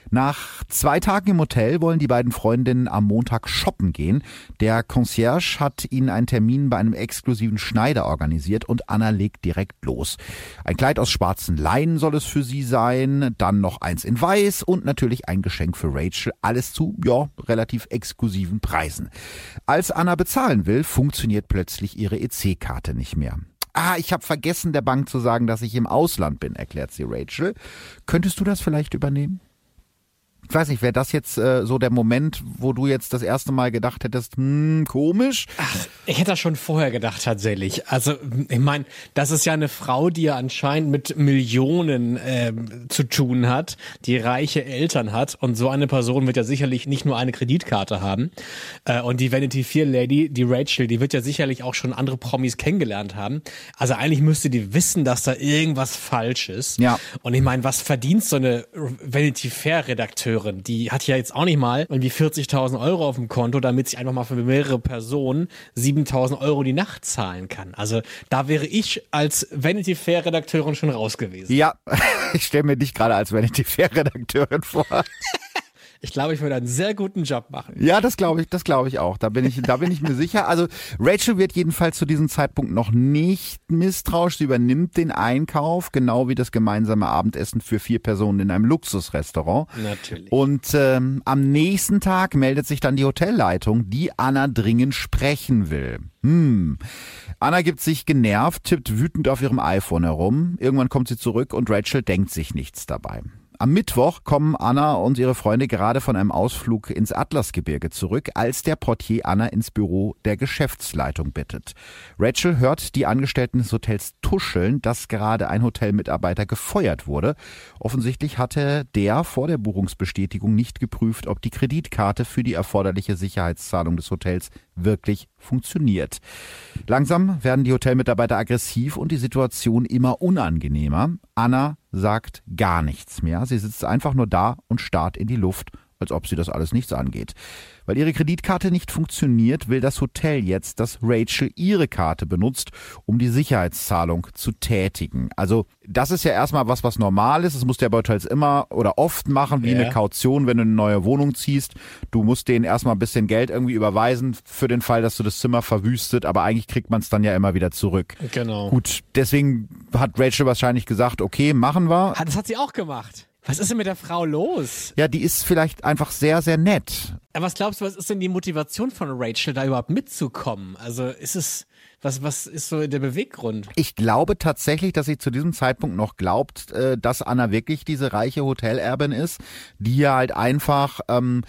Nach zwei Tagen im Hotel wollen die beiden Freundinnen am Montag shoppen gehen. Der Concierge hat ihnen einen Termin bei einem exklusiven Schneider organisiert und Anna legt direkt los. Ein Kleid aus schwarzen Leinen soll es für sie sein, dann noch eins in weiß und natürlich ein Geschenk für Rachel. Alles zu, ja, relativ exklusiven Preisen. Als Anna bezahlen will, funktioniert plötzlich ihre EC-Karte nicht mehr. Ah, ich habe vergessen, der Bank zu sagen, dass ich im Ausland bin, erklärt sie Rachel. Könntest du das vielleicht übernehmen? Ich weiß nicht, wäre das jetzt äh, so der Moment, wo du jetzt das erste Mal gedacht hättest, hm, komisch? Ach, ich hätte das schon vorher gedacht tatsächlich. Also ich meine, das ist ja eine Frau, die ja anscheinend mit Millionen äh, zu tun hat, die reiche Eltern hat und so eine Person wird ja sicherlich nicht nur eine Kreditkarte haben. Äh, und die Vanity Fair Lady, die Rachel, die wird ja sicherlich auch schon andere Promis kennengelernt haben. Also eigentlich müsste die wissen, dass da irgendwas falsch ist. Ja. Und ich meine, was verdient so eine Vanity Fair Redakteur? Redakteurin, die hat ja jetzt auch nicht mal irgendwie 40.000 Euro auf dem Konto, damit sie einfach mal für mehrere Personen 7.000 Euro die Nacht zahlen kann. Also da wäre ich als Vanity Fair Redakteurin schon raus gewesen. Ja, <laughs> ich stelle mir dich gerade als Vanity Fair Redakteurin vor. <laughs> Ich glaube, ich würde einen sehr guten Job machen. Ja, das glaube ich, das glaube ich auch. Da bin ich, da bin ich mir sicher. Also Rachel wird jedenfalls zu diesem Zeitpunkt noch nicht misstrauisch. Sie übernimmt den Einkauf, genau wie das gemeinsame Abendessen für vier Personen in einem Luxusrestaurant. Natürlich. Und ähm, am nächsten Tag meldet sich dann die Hotelleitung, die Anna dringend sprechen will. Hm. Anna gibt sich genervt, tippt wütend auf ihrem iPhone herum. Irgendwann kommt sie zurück und Rachel denkt sich nichts dabei. Am Mittwoch kommen Anna und ihre Freunde gerade von einem Ausflug ins Atlasgebirge zurück, als der Portier Anna ins Büro der Geschäftsleitung bittet. Rachel hört die Angestellten des Hotels tuscheln, dass gerade ein Hotelmitarbeiter gefeuert wurde. Offensichtlich hatte der vor der Buchungsbestätigung nicht geprüft, ob die Kreditkarte für die erforderliche Sicherheitszahlung des Hotels wirklich funktioniert. Langsam werden die Hotelmitarbeiter aggressiv und die Situation immer unangenehmer. Anna sagt gar nichts mehr. Sie sitzt einfach nur da und starrt in die Luft, als ob sie das alles nichts angeht. Weil ihre Kreditkarte nicht funktioniert, will das Hotel jetzt, dass Rachel ihre Karte benutzt, um die Sicherheitszahlung zu tätigen. Also das ist ja erstmal was, was normal ist. Das muss der bei Hotels immer oder oft machen, wie ja. eine Kaution, wenn du eine neue Wohnung ziehst. Du musst denen erstmal ein bisschen Geld irgendwie überweisen für den Fall, dass du das Zimmer verwüstet, aber eigentlich kriegt man es dann ja immer wieder zurück. Genau. Gut, deswegen hat Rachel wahrscheinlich gesagt, okay, machen wir. Das hat sie auch gemacht. Was ist denn mit der Frau los? Ja, die ist vielleicht einfach sehr, sehr nett. Aber was glaubst du, was ist denn die Motivation von Rachel, da überhaupt mitzukommen? Also ist es, was, was ist so der Beweggrund? Ich glaube tatsächlich, dass sie zu diesem Zeitpunkt noch glaubt, äh, dass Anna wirklich diese reiche Hotelerbin ist, die ja halt einfach ähm,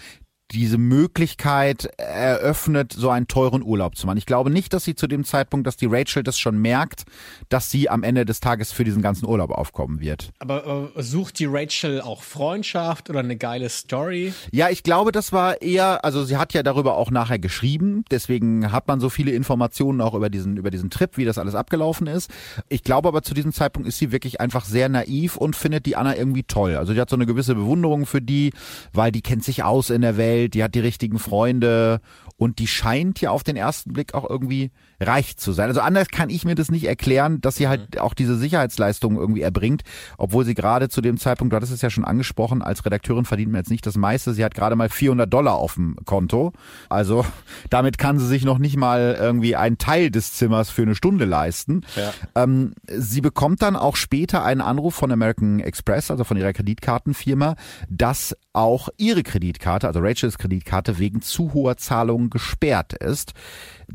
diese Möglichkeit eröffnet, so einen teuren Urlaub zu machen. Ich glaube nicht, dass sie zu dem Zeitpunkt, dass die Rachel das schon merkt, dass sie am Ende des Tages für diesen ganzen Urlaub aufkommen wird. Aber äh, sucht die Rachel auch Freundschaft oder eine geile Story? Ja, ich glaube, das war eher, also sie hat ja darüber auch nachher geschrieben, deswegen hat man so viele Informationen auch über diesen, über diesen Trip, wie das alles abgelaufen ist. Ich glaube aber zu diesem Zeitpunkt ist sie wirklich einfach sehr naiv und findet die Anna irgendwie toll. Also die hat so eine gewisse Bewunderung für die, weil die kennt sich aus in der Welt Geld, die hat die richtigen Freunde und die scheint ja auf den ersten Blick auch irgendwie reich zu sein. Also anders kann ich mir das nicht erklären, dass sie halt mhm. auch diese Sicherheitsleistungen irgendwie erbringt, obwohl sie gerade zu dem Zeitpunkt, du hattest es ja schon angesprochen, als Redakteurin verdient man jetzt nicht das meiste. Sie hat gerade mal 400 Dollar auf dem Konto. Also <laughs> damit kann sie sich noch nicht mal irgendwie einen Teil des Zimmers für eine Stunde leisten. Ja. Ähm, sie bekommt dann auch später einen Anruf von American Express, also von ihrer Kreditkartenfirma, dass auch ihre Kreditkarte, also Rachels Kreditkarte, wegen zu hoher Zahlungen gesperrt ist.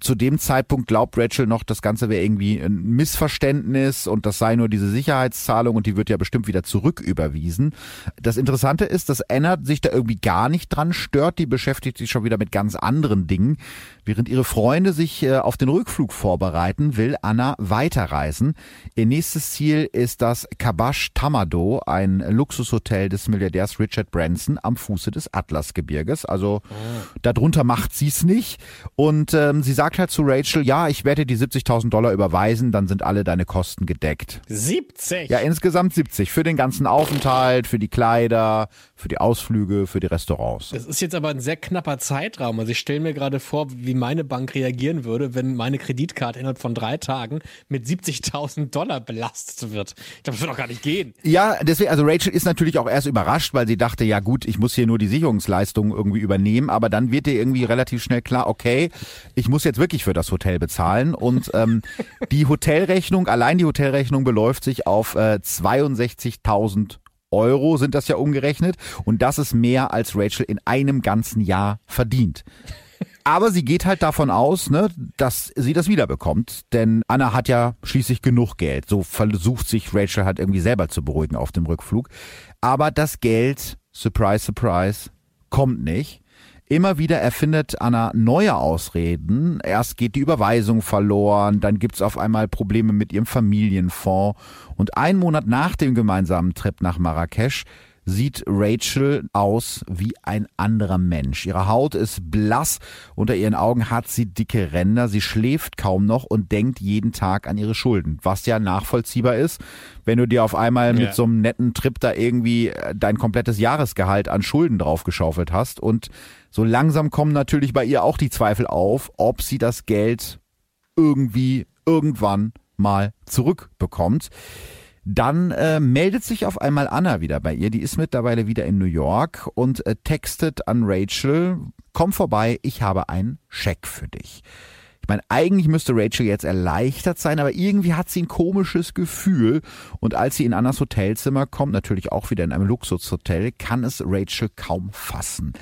Zu dem Zeitpunkt glaubt Rachel noch, das Ganze wäre irgendwie ein Missverständnis und das sei nur diese Sicherheitszahlung und die wird ja bestimmt wieder zurücküberwiesen. Das Interessante ist, dass Anna sich da irgendwie gar nicht dran stört. Die beschäftigt sich schon wieder mit ganz anderen Dingen. Während ihre Freunde sich äh, auf den Rückflug vorbereiten, will Anna weiterreisen. Ihr nächstes Ziel ist das Kabash Tamado, ein Luxushotel des Milliardärs Richard Branson am Fuße des Atlasgebirges. Also oh. darunter macht sie es nicht. Und ähm, sie sagt halt zu Rachel, ja, ich werde die 70.000 Dollar überweisen, dann sind alle deine Kosten gedeckt. 70? Ja, insgesamt 70. Für den ganzen Aufenthalt, für die Kleider, für die Ausflüge, für die Restaurants. Das ist jetzt aber ein sehr knapper Zeitraum. Also ich stelle mir gerade vor, wie meine Bank reagieren würde, wenn meine Kreditkarte innerhalb von drei Tagen mit 70.000 Dollar belastet wird. Ich glaube, das wird doch gar nicht gehen. Ja, deswegen, also Rachel ist natürlich auch erst überrascht, weil sie dachte, ja gut, ich muss hier nur die Sicherungsleistung irgendwie übernehmen, aber dann wird ihr irgendwie relativ schnell klar, okay, ich muss jetzt wirklich für das Hotel bezahlen und ähm, <laughs> die Hotelrechnung, allein die Hotelrechnung beläuft sich auf äh, 62.000 Euro sind das ja umgerechnet und das ist mehr als Rachel in einem ganzen Jahr verdient. Aber sie geht halt davon aus, ne, dass sie das wiederbekommt. Denn Anna hat ja schließlich genug Geld. So versucht sich Rachel halt irgendwie selber zu beruhigen auf dem Rückflug. Aber das Geld, surprise, surprise, kommt nicht. Immer wieder erfindet Anna neue Ausreden. Erst geht die Überweisung verloren, dann gibt's auf einmal Probleme mit ihrem Familienfonds. Und ein Monat nach dem gemeinsamen Trip nach Marrakesch sieht Rachel aus wie ein anderer Mensch. Ihre Haut ist blass, unter ihren Augen hat sie dicke Ränder, sie schläft kaum noch und denkt jeden Tag an ihre Schulden, was ja nachvollziehbar ist, wenn du dir auf einmal mit ja. so einem netten Trip da irgendwie äh, dein komplettes Jahresgehalt an Schulden draufgeschaufelt hast und so langsam kommen natürlich bei ihr auch die Zweifel auf, ob sie das Geld irgendwie irgendwann mal zurückbekommt. Dann äh, meldet sich auf einmal Anna wieder bei ihr. Die ist mittlerweile wieder in New York und äh, textet an Rachel, komm vorbei, ich habe einen Scheck für dich. Ich meine, eigentlich müsste Rachel jetzt erleichtert sein, aber irgendwie hat sie ein komisches Gefühl. Und als sie in Annas Hotelzimmer kommt, natürlich auch wieder in einem Luxushotel, kann es Rachel kaum fassen.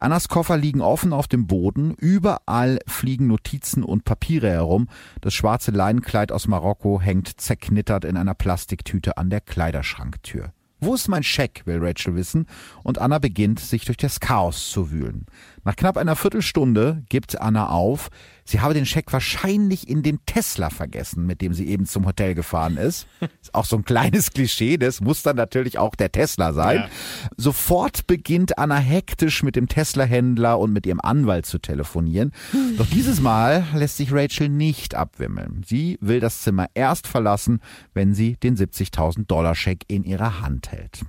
Annas Koffer liegen offen auf dem Boden, überall fliegen Notizen und Papiere herum. Das schwarze Leinenkleid aus Marokko hängt zerknittert in einer Plastiktüte an der Kleiderschranktür. Wo ist mein Scheck, will Rachel wissen, und Anna beginnt, sich durch das Chaos zu wühlen. Nach knapp einer Viertelstunde gibt Anna auf, sie habe den Scheck wahrscheinlich in den Tesla vergessen, mit dem sie eben zum Hotel gefahren ist. <laughs> ist auch so ein kleines Klischee, das muss dann natürlich auch der Tesla sein. Ja. Sofort beginnt Anna hektisch mit dem Tesla-Händler und mit ihrem Anwalt zu telefonieren. Doch dieses Mal lässt sich Rachel nicht abwimmeln. Sie will das Zimmer erst verlassen, wenn sie den 70.000 Dollar Scheck in ihrer Hand hält.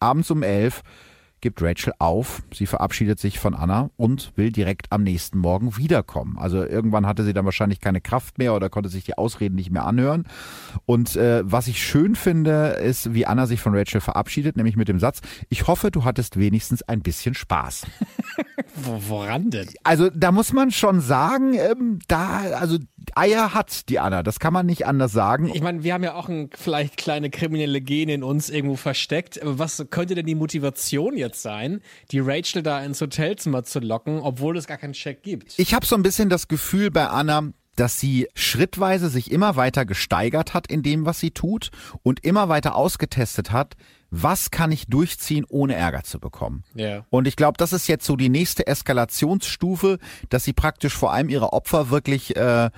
Abends um elf gibt Rachel auf. Sie verabschiedet sich von Anna und will direkt am nächsten Morgen wiederkommen. Also irgendwann hatte sie dann wahrscheinlich keine Kraft mehr oder konnte sich die Ausreden nicht mehr anhören. Und äh, was ich schön finde, ist, wie Anna sich von Rachel verabschiedet, nämlich mit dem Satz, ich hoffe, du hattest wenigstens ein bisschen Spaß. <laughs> Woran denn? Also da muss man schon sagen, ähm, da, also Eier hat die Anna, das kann man nicht anders sagen. Ich meine, wir haben ja auch ein, vielleicht kleine kriminelle Gene in uns irgendwo versteckt. Aber was könnte denn die Motivation jetzt sein, die Rachel da ins Hotelzimmer zu locken, obwohl es gar keinen Check gibt? Ich habe so ein bisschen das Gefühl bei Anna, dass sie schrittweise sich immer weiter gesteigert hat in dem, was sie tut und immer weiter ausgetestet hat, was kann ich durchziehen, ohne Ärger zu bekommen. Yeah. Und ich glaube, das ist jetzt so die nächste Eskalationsstufe, dass sie praktisch vor allem ihre Opfer wirklich äh,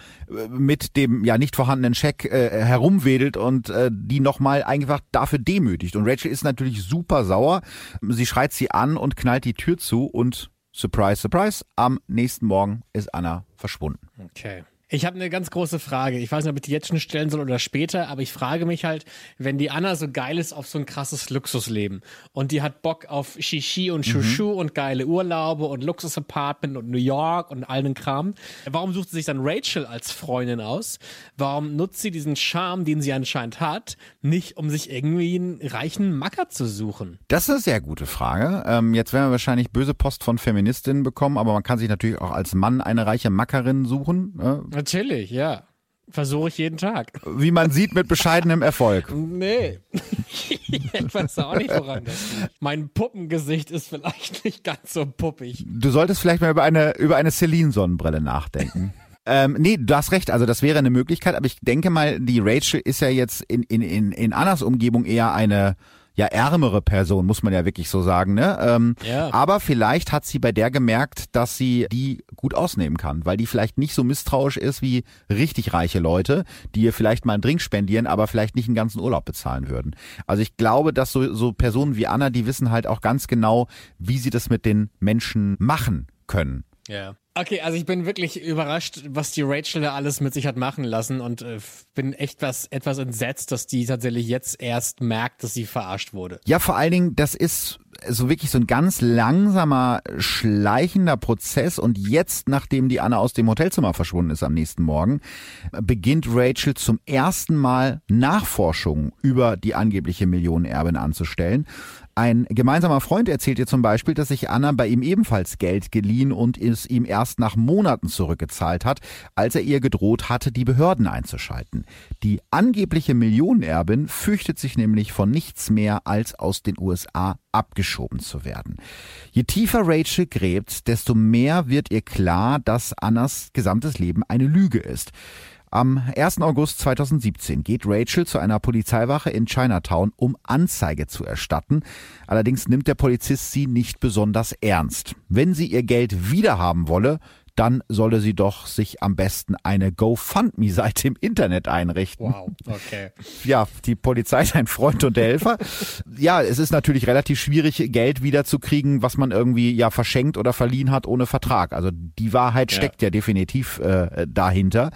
mit dem ja nicht vorhandenen Scheck äh, herumwedelt und äh, die nochmal einfach dafür demütigt. Und Rachel ist natürlich super sauer. Sie schreit sie an und knallt die Tür zu und surprise, surprise, am nächsten Morgen ist Anna verschwunden. Okay. Ich habe eine ganz große Frage. Ich weiß nicht, ob ich die jetzt schon stellen soll oder später, aber ich frage mich halt, wenn die Anna so geil ist auf so ein krasses Luxusleben und die hat Bock auf Shishi und Shushu mhm. und geile Urlaube und Luxusapartment und New York und all den Kram, warum sucht sie sich dann Rachel als Freundin aus? Warum nutzt sie diesen Charme, den sie anscheinend hat, nicht um sich irgendwie einen reichen Macker zu suchen? Das ist eine sehr gute Frage. Ähm, jetzt werden wir wahrscheinlich böse Post von Feministinnen bekommen, aber man kann sich natürlich auch als Mann eine reiche Mackerin suchen. Äh? Natürlich, ja. Versuche ich jeden Tag. Wie man sieht, mit bescheidenem Erfolg. Nee. <laughs> ich weiß auch nicht, woran das liegt. Mein Puppengesicht ist vielleicht nicht ganz so puppig. Du solltest vielleicht mal über eine, über eine Celine-Sonnenbrille nachdenken. <laughs> Ähm, nee, du hast recht, also das wäre eine Möglichkeit, aber ich denke mal, die Rachel ist ja jetzt in, in, in, in Annas Umgebung eher eine ja ärmere Person, muss man ja wirklich so sagen. Ne? Ähm, ja. Aber vielleicht hat sie bei der gemerkt, dass sie die gut ausnehmen kann, weil die vielleicht nicht so misstrauisch ist wie richtig reiche Leute, die ihr vielleicht mal einen Drink spendieren, aber vielleicht nicht einen ganzen Urlaub bezahlen würden. Also ich glaube, dass so, so Personen wie Anna, die wissen halt auch ganz genau, wie sie das mit den Menschen machen können. Ja. Okay, also ich bin wirklich überrascht, was die Rachel da alles mit sich hat machen lassen und äh, bin echt was, etwas entsetzt, dass die tatsächlich jetzt erst merkt, dass sie verarscht wurde. Ja, vor allen Dingen, das ist so wirklich so ein ganz langsamer, schleichender Prozess und jetzt, nachdem die Anna aus dem Hotelzimmer verschwunden ist am nächsten Morgen, beginnt Rachel zum ersten Mal Nachforschungen über die angebliche Millionenerbin anzustellen. Ein gemeinsamer Freund erzählt ihr zum Beispiel, dass sich Anna bei ihm ebenfalls Geld geliehen und es ihm erst nach Monaten zurückgezahlt hat, als er ihr gedroht hatte, die Behörden einzuschalten. Die angebliche Millionenerbin fürchtet sich nämlich von nichts mehr, als aus den USA abgeschoben zu werden. Je tiefer Rachel gräbt, desto mehr wird ihr klar, dass Annas gesamtes Leben eine Lüge ist. Am 1. August 2017 geht Rachel zu einer Polizeiwache in Chinatown, um Anzeige zu erstatten. Allerdings nimmt der Polizist sie nicht besonders ernst. Wenn sie ihr Geld wiederhaben wolle, dann solle sie doch sich am besten eine GoFundMe-Seite im Internet einrichten. Wow, okay. <laughs> Ja, die Polizei ist ein Freund und Helfer. ja, es ist natürlich relativ schwierig, Geld wiederzukriegen, was man irgendwie ja verschenkt oder verliehen hat ohne Vertrag. Also die Wahrheit steckt ja, ja definitiv äh, dahinter.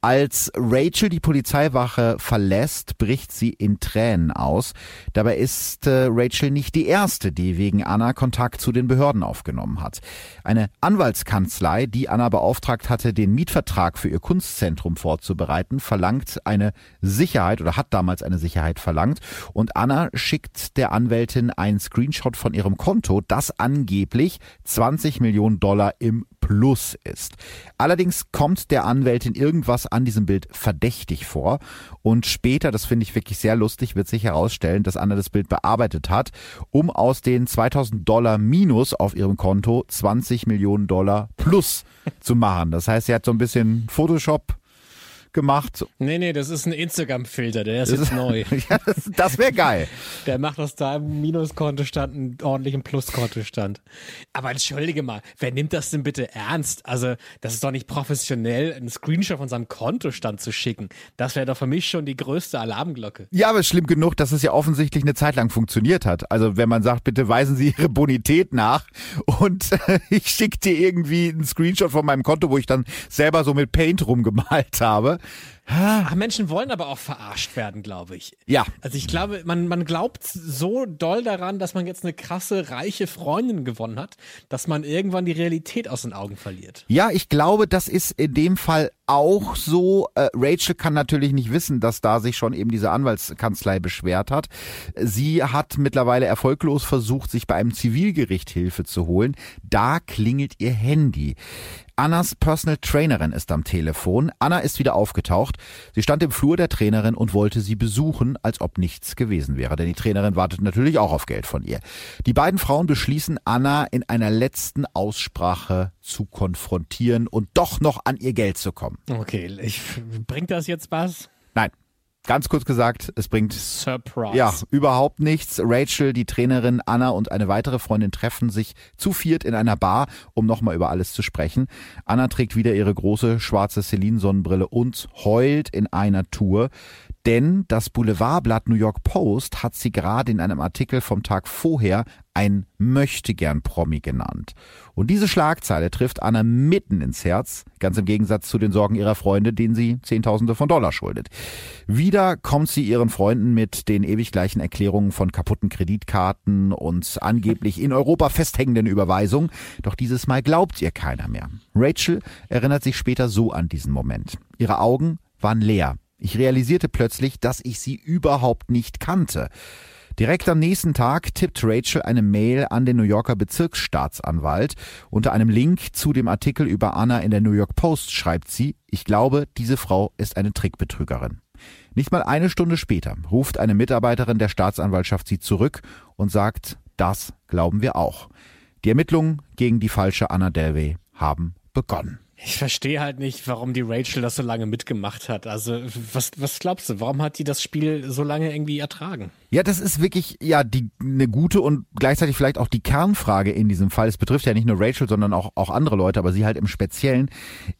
Als Rachel die Polizeiwache verlässt, bricht sie in Tränen aus. Dabei ist äh, Rachel nicht die erste, die wegen Anna Kontakt zu den Behörden aufgenommen hat. Eine Anwaltskanzlei, die Anna beauftragt hatte, den Mietvertrag für ihr Kunstzentrum vorzubereiten, verlangt eine Sicherheit oder hat damals eine Sicherheit verlangt. Und Anna schickt der Anwältin einen Screenshot von ihrem Konto, das angeblich 20 Millionen Dollar im Plus ist. Allerdings kommt der Anwältin irgendwas an diesem Bild verdächtig vor und später, das finde ich wirklich sehr lustig, wird sich herausstellen, dass Anna das Bild bearbeitet hat, um aus den 2000 Dollar Minus auf ihrem Konto 20 Millionen Dollar Plus zu machen. Das heißt, sie hat so ein bisschen Photoshop gemacht. Nee, nee, das ist ein Instagram-Filter, der ist das jetzt ist, neu. <laughs> ja, das, das wäre geil. <laughs> Der macht aus deinem Minuskontostand einen ordentlichen Pluskontostand. Aber entschuldige mal, wer nimmt das denn bitte ernst? Also, das ist doch nicht professionell, einen Screenshot von seinem Kontostand zu schicken. Das wäre doch für mich schon die größte Alarmglocke. Ja, aber es ist schlimm genug, dass es ja offensichtlich eine Zeit lang funktioniert hat. Also, wenn man sagt, bitte weisen Sie Ihre Bonität nach und äh, <laughs> ich schicke dir irgendwie einen Screenshot von meinem Konto, wo ich dann selber so mit Paint rumgemalt habe, Ach, Menschen wollen aber auch verarscht werden, glaube ich. Ja. Also ich glaube, man, man glaubt so doll daran, dass man jetzt eine krasse, reiche Freundin gewonnen hat, dass man irgendwann die Realität aus den Augen verliert. Ja, ich glaube, das ist in dem Fall auch so. Äh, Rachel kann natürlich nicht wissen, dass da sich schon eben diese Anwaltskanzlei beschwert hat. Sie hat mittlerweile erfolglos versucht, sich bei einem Zivilgericht Hilfe zu holen. Da klingelt ihr Handy. Annas Personal Trainerin ist am Telefon. Anna ist wieder aufgetaucht. Sie stand im Flur der Trainerin und wollte sie besuchen, als ob nichts gewesen wäre, denn die Trainerin wartet natürlich auch auf Geld von ihr. Die beiden Frauen beschließen, Anna in einer letzten Aussprache zu konfrontieren und doch noch an ihr Geld zu kommen. Okay, ich, bringt das jetzt was? Nein. Ganz kurz gesagt, es bringt Surprise. Ja, überhaupt nichts. Rachel, die Trainerin, Anna und eine weitere Freundin treffen sich zu viert in einer Bar, um nochmal über alles zu sprechen. Anna trägt wieder ihre große schwarze Celine-Sonnenbrille und heult in einer Tour. Denn das Boulevardblatt New York Post hat sie gerade in einem Artikel vom Tag vorher ein Möchtegern-Promi genannt. Und diese Schlagzeile trifft Anna mitten ins Herz, ganz im Gegensatz zu den Sorgen ihrer Freunde, denen sie Zehntausende von Dollar schuldet. Wieder kommt sie ihren Freunden mit den ewig gleichen Erklärungen von kaputten Kreditkarten und angeblich in Europa festhängenden Überweisungen. Doch dieses Mal glaubt ihr keiner mehr. Rachel erinnert sich später so an diesen Moment. Ihre Augen waren leer. Ich realisierte plötzlich, dass ich sie überhaupt nicht kannte. Direkt am nächsten Tag tippt Rachel eine Mail an den New Yorker Bezirksstaatsanwalt. Unter einem Link zu dem Artikel über Anna in der New York Post schreibt sie, ich glaube, diese Frau ist eine Trickbetrügerin. Nicht mal eine Stunde später ruft eine Mitarbeiterin der Staatsanwaltschaft sie zurück und sagt, das glauben wir auch. Die Ermittlungen gegen die falsche Anna Delvey haben begonnen. Ich verstehe halt nicht, warum die Rachel das so lange mitgemacht hat. Also, was, was glaubst du, warum hat die das Spiel so lange irgendwie ertragen? Ja, das ist wirklich ja die eine gute und gleichzeitig vielleicht auch die Kernfrage in diesem Fall. Es betrifft ja nicht nur Rachel, sondern auch auch andere Leute, aber sie halt im Speziellen.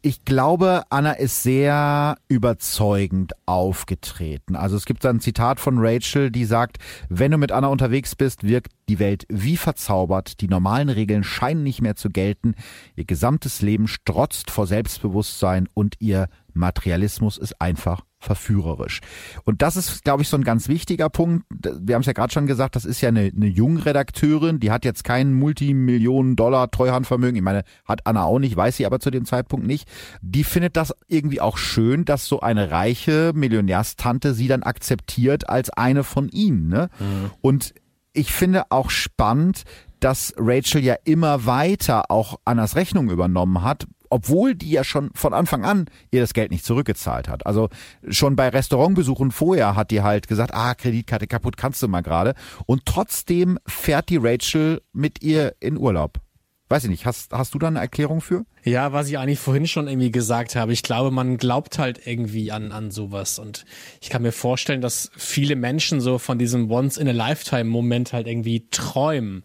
Ich glaube, Anna ist sehr überzeugend aufgetreten. Also es gibt da ein Zitat von Rachel, die sagt: Wenn du mit Anna unterwegs bist, wirkt die Welt wie verzaubert. Die normalen Regeln scheinen nicht mehr zu gelten. Ihr gesamtes Leben strotzt vor Selbstbewusstsein und ihr Materialismus ist einfach verführerisch. Und das ist, glaube ich, so ein ganz wichtiger Punkt. Wir haben es ja gerade schon gesagt, das ist ja eine, eine Jungredakteurin, die hat jetzt kein Multimillionen-Dollar Treuhandvermögen. Ich meine, hat Anna auch nicht, weiß sie aber zu dem Zeitpunkt nicht. Die findet das irgendwie auch schön, dass so eine reiche Millionärstante sie dann akzeptiert als eine von ihnen. Ne? Mhm. Und ich finde auch spannend, dass Rachel ja immer weiter auch Annas Rechnung übernommen hat, obwohl die ja schon von Anfang an ihr das Geld nicht zurückgezahlt hat. Also schon bei Restaurantbesuchen vorher hat die halt gesagt, ah, Kreditkarte kaputt, kannst du mal gerade. Und trotzdem fährt die Rachel mit ihr in Urlaub. Weiß ich nicht, hast, hast du da eine Erklärung für? Ja, was ich eigentlich vorhin schon irgendwie gesagt habe. Ich glaube, man glaubt halt irgendwie an, an sowas. Und ich kann mir vorstellen, dass viele Menschen so von diesem Once-in-a-Lifetime-Moment halt irgendwie träumen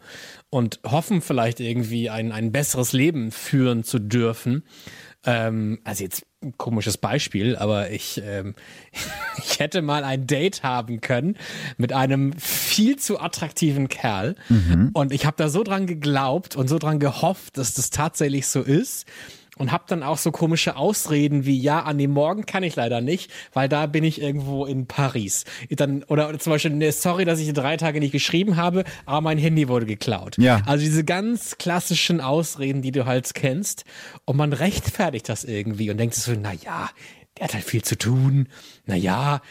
und hoffen vielleicht irgendwie ein, ein besseres Leben führen zu dürfen. Ähm, also jetzt ein komisches Beispiel, aber ich, ähm, <laughs> ich hätte mal ein Date haben können mit einem viel zu attraktiven Kerl. Mhm. Und ich habe da so dran geglaubt und so dran gehofft, dass das tatsächlich so ist und habe dann auch so komische Ausreden wie ja an dem Morgen kann ich leider nicht, weil da bin ich irgendwo in Paris. Dann oder, zum Beispiel ne, sorry, dass ich drei Tage nicht geschrieben habe, aber mein Handy wurde geklaut. Ja. Also diese ganz klassischen Ausreden, die du halt kennst und man rechtfertigt das irgendwie und denkt so na ja, er hat halt viel zu tun. Naja,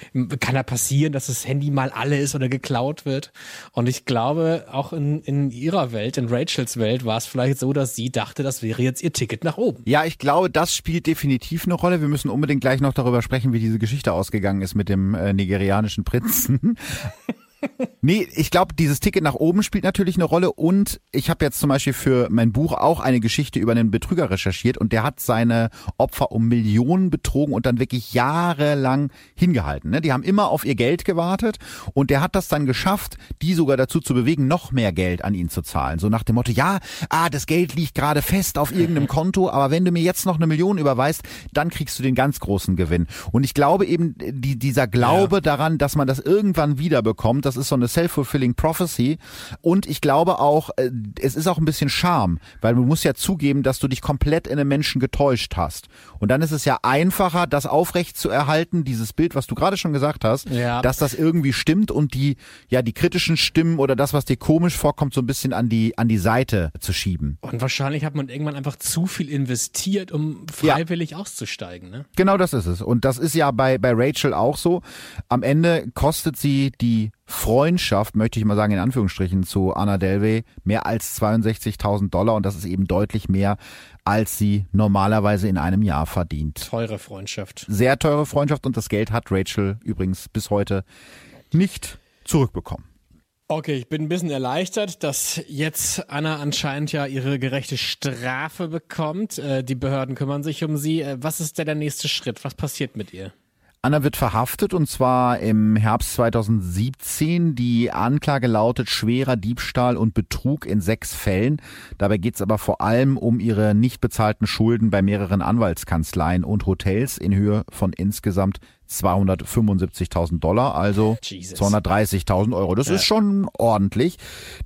kann ja passieren, dass das Handy mal alle ist oder geklaut wird. Und ich glaube, auch in, in ihrer Welt, in Rachels Welt, war es vielleicht so, dass sie dachte, das wäre jetzt ihr Ticket nach oben. Ja, ich glaube, das spielt definitiv eine Rolle. Wir müssen unbedingt gleich noch darüber sprechen, wie diese Geschichte ausgegangen ist mit dem äh, nigerianischen Prinzen. <laughs> nee, ich glaube, dieses Ticket nach oben spielt natürlich eine Rolle und ich habe jetzt zum Beispiel für mein Buch auch eine Geschichte über einen Betrüger recherchiert und der hat seine Opfer um Millionen betrogen und dann wirklich jahrelang hingehalten. Ne? Die haben immer auf ihr Geld gewartet und der hat das dann geschafft, die sogar dazu zu bewegen, noch mehr Geld an ihn zu zahlen. So nach dem Motto, ja, ah, das Geld liegt gerade fest auf irgendeinem <laughs> Konto, aber wenn du mir jetzt noch eine Million überweist, dann kriegst du den ganz großen Gewinn. Und ich glaube eben, die, dieser Glaube ja. daran, dass man das irgendwann wieder bekommt, das ist so eine self-fulfilling prophecy. Und ich glaube auch, äh, es ist auch ein bisschen Charme, weil du musst ja zugeben, dass du dich komplett in einem Menschen getäuscht hast. Und dann ist es ja einfacher, das aufrecht zu erhalten, dieses Bild, was du gerade schon gesagt hast, ja. dass das irgendwie stimmt und die, ja, die kritischen Stimmen oder das, was dir komisch vorkommt, so ein bisschen an die, an die Seite zu schieben. Und wahrscheinlich hat man irgendwann einfach zu viel investiert, um freiwillig ja. auszusteigen, ne? Genau das ist es. Und das ist ja bei, bei Rachel auch so. Am Ende kostet sie die Freundschaft, möchte ich mal sagen, in Anführungsstrichen zu Anna Delvey mehr als 62.000 Dollar und das ist eben deutlich mehr, als sie normalerweise in einem Jahr verdient. Teure Freundschaft. Sehr teure Freundschaft und das Geld hat Rachel übrigens bis heute nicht zurückbekommen. Okay, ich bin ein bisschen erleichtert, dass jetzt Anna anscheinend ja ihre gerechte Strafe bekommt. Äh, die Behörden kümmern sich um sie. Äh, was ist denn der nächste Schritt? Was passiert mit ihr? Anna wird verhaftet und zwar im Herbst 2017. Die Anklage lautet schwerer Diebstahl und Betrug in sechs Fällen. Dabei geht es aber vor allem um ihre nicht bezahlten Schulden bei mehreren Anwaltskanzleien und Hotels in Höhe von insgesamt 275.000 Dollar, also 230.000 Euro. Das ja. ist schon ordentlich.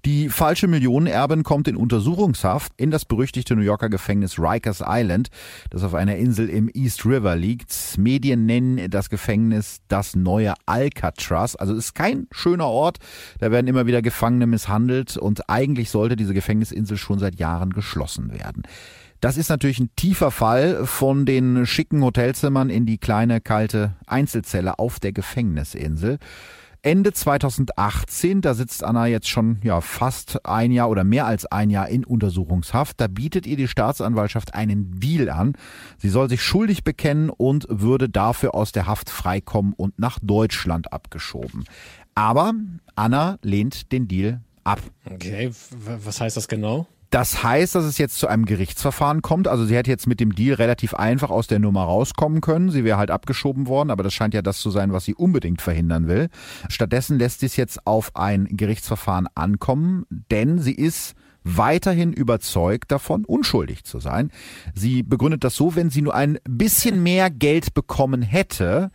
Die falsche Millionenerbin kommt in Untersuchungshaft in das berüchtigte New Yorker Gefängnis Rikers Island, das auf einer Insel im East River liegt. Medien nennen das Gefängnis das neue Alcatraz. Also ist kein schöner Ort. Da werden immer wieder Gefangene misshandelt und eigentlich sollte diese Gefängnisinsel schon seit Jahren geschlossen werden. Das ist natürlich ein tiefer Fall von den schicken Hotelzimmern in die kleine kalte Einzelzelle auf der Gefängnisinsel. Ende 2018, da sitzt Anna jetzt schon ja fast ein Jahr oder mehr als ein Jahr in Untersuchungshaft. Da bietet ihr die Staatsanwaltschaft einen Deal an. Sie soll sich schuldig bekennen und würde dafür aus der Haft freikommen und nach Deutschland abgeschoben. Aber Anna lehnt den Deal ab. Okay, was heißt das genau? Das heißt, dass es jetzt zu einem Gerichtsverfahren kommt. Also sie hätte jetzt mit dem Deal relativ einfach aus der Nummer rauskommen können. Sie wäre halt abgeschoben worden, aber das scheint ja das zu sein, was sie unbedingt verhindern will. Stattdessen lässt sie es jetzt auf ein Gerichtsverfahren ankommen, denn sie ist weiterhin überzeugt davon, unschuldig zu sein. Sie begründet das so, wenn sie nur ein bisschen mehr Geld bekommen hätte,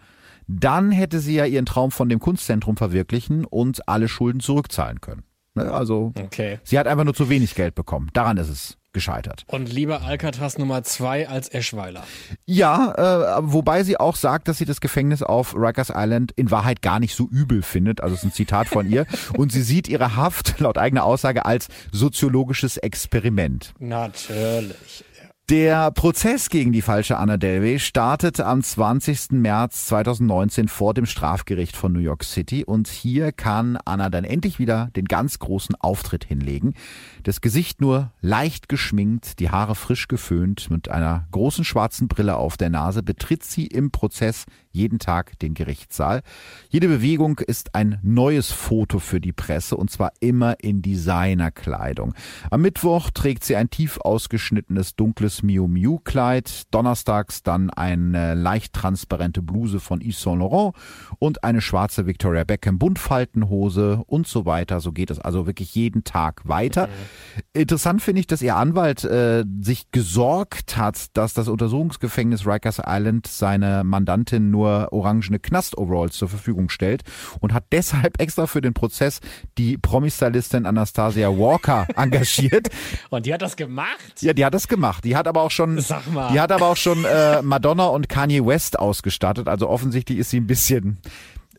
dann hätte sie ja ihren Traum von dem Kunstzentrum verwirklichen und alle Schulden zurückzahlen können. Ne? Also okay. sie hat einfach nur zu wenig Geld bekommen. Daran ist es gescheitert. Und lieber Alcatraz Nummer zwei als Eschweiler. Ja, äh, wobei sie auch sagt, dass sie das Gefängnis auf Rikers Island in Wahrheit gar nicht so übel findet. Also es ist ein Zitat von ihr. <laughs> Und sie sieht ihre Haft laut eigener Aussage als soziologisches Experiment. Natürlich. Der Prozess gegen die falsche Anna Delvey startete am 20. März 2019 vor dem Strafgericht von New York City und hier kann Anna dann endlich wieder den ganz großen Auftritt hinlegen. Das Gesicht nur leicht geschminkt, die Haare frisch geföhnt, mit einer großen schwarzen Brille auf der Nase betritt sie im Prozess jeden Tag den Gerichtssaal. Jede Bewegung ist ein neues Foto für die Presse und zwar immer in Designerkleidung. Am Mittwoch trägt sie ein tief ausgeschnittenes dunkles Miu Miu Kleid, donnerstags dann eine leicht transparente Bluse von Yves Saint Laurent und eine schwarze Victoria Beckham Buntfaltenhose und so weiter. So geht es also wirklich jeden Tag weiter. Mhm. Interessant finde ich, dass ihr Anwalt äh, sich gesorgt hat, dass das Untersuchungsgefängnis Rikers Island seine Mandantin nur orangene Knast-Overalls zur Verfügung stellt und hat deshalb <laughs> extra für den Prozess die Promi-Stylistin Anastasia Walker <laughs> engagiert. Und die hat das gemacht? Ja, die hat das gemacht. Die hat aber auch schon, Sag mal. die hat aber auch schon äh, Madonna und Kanye West ausgestattet. Also offensichtlich ist sie ein bisschen,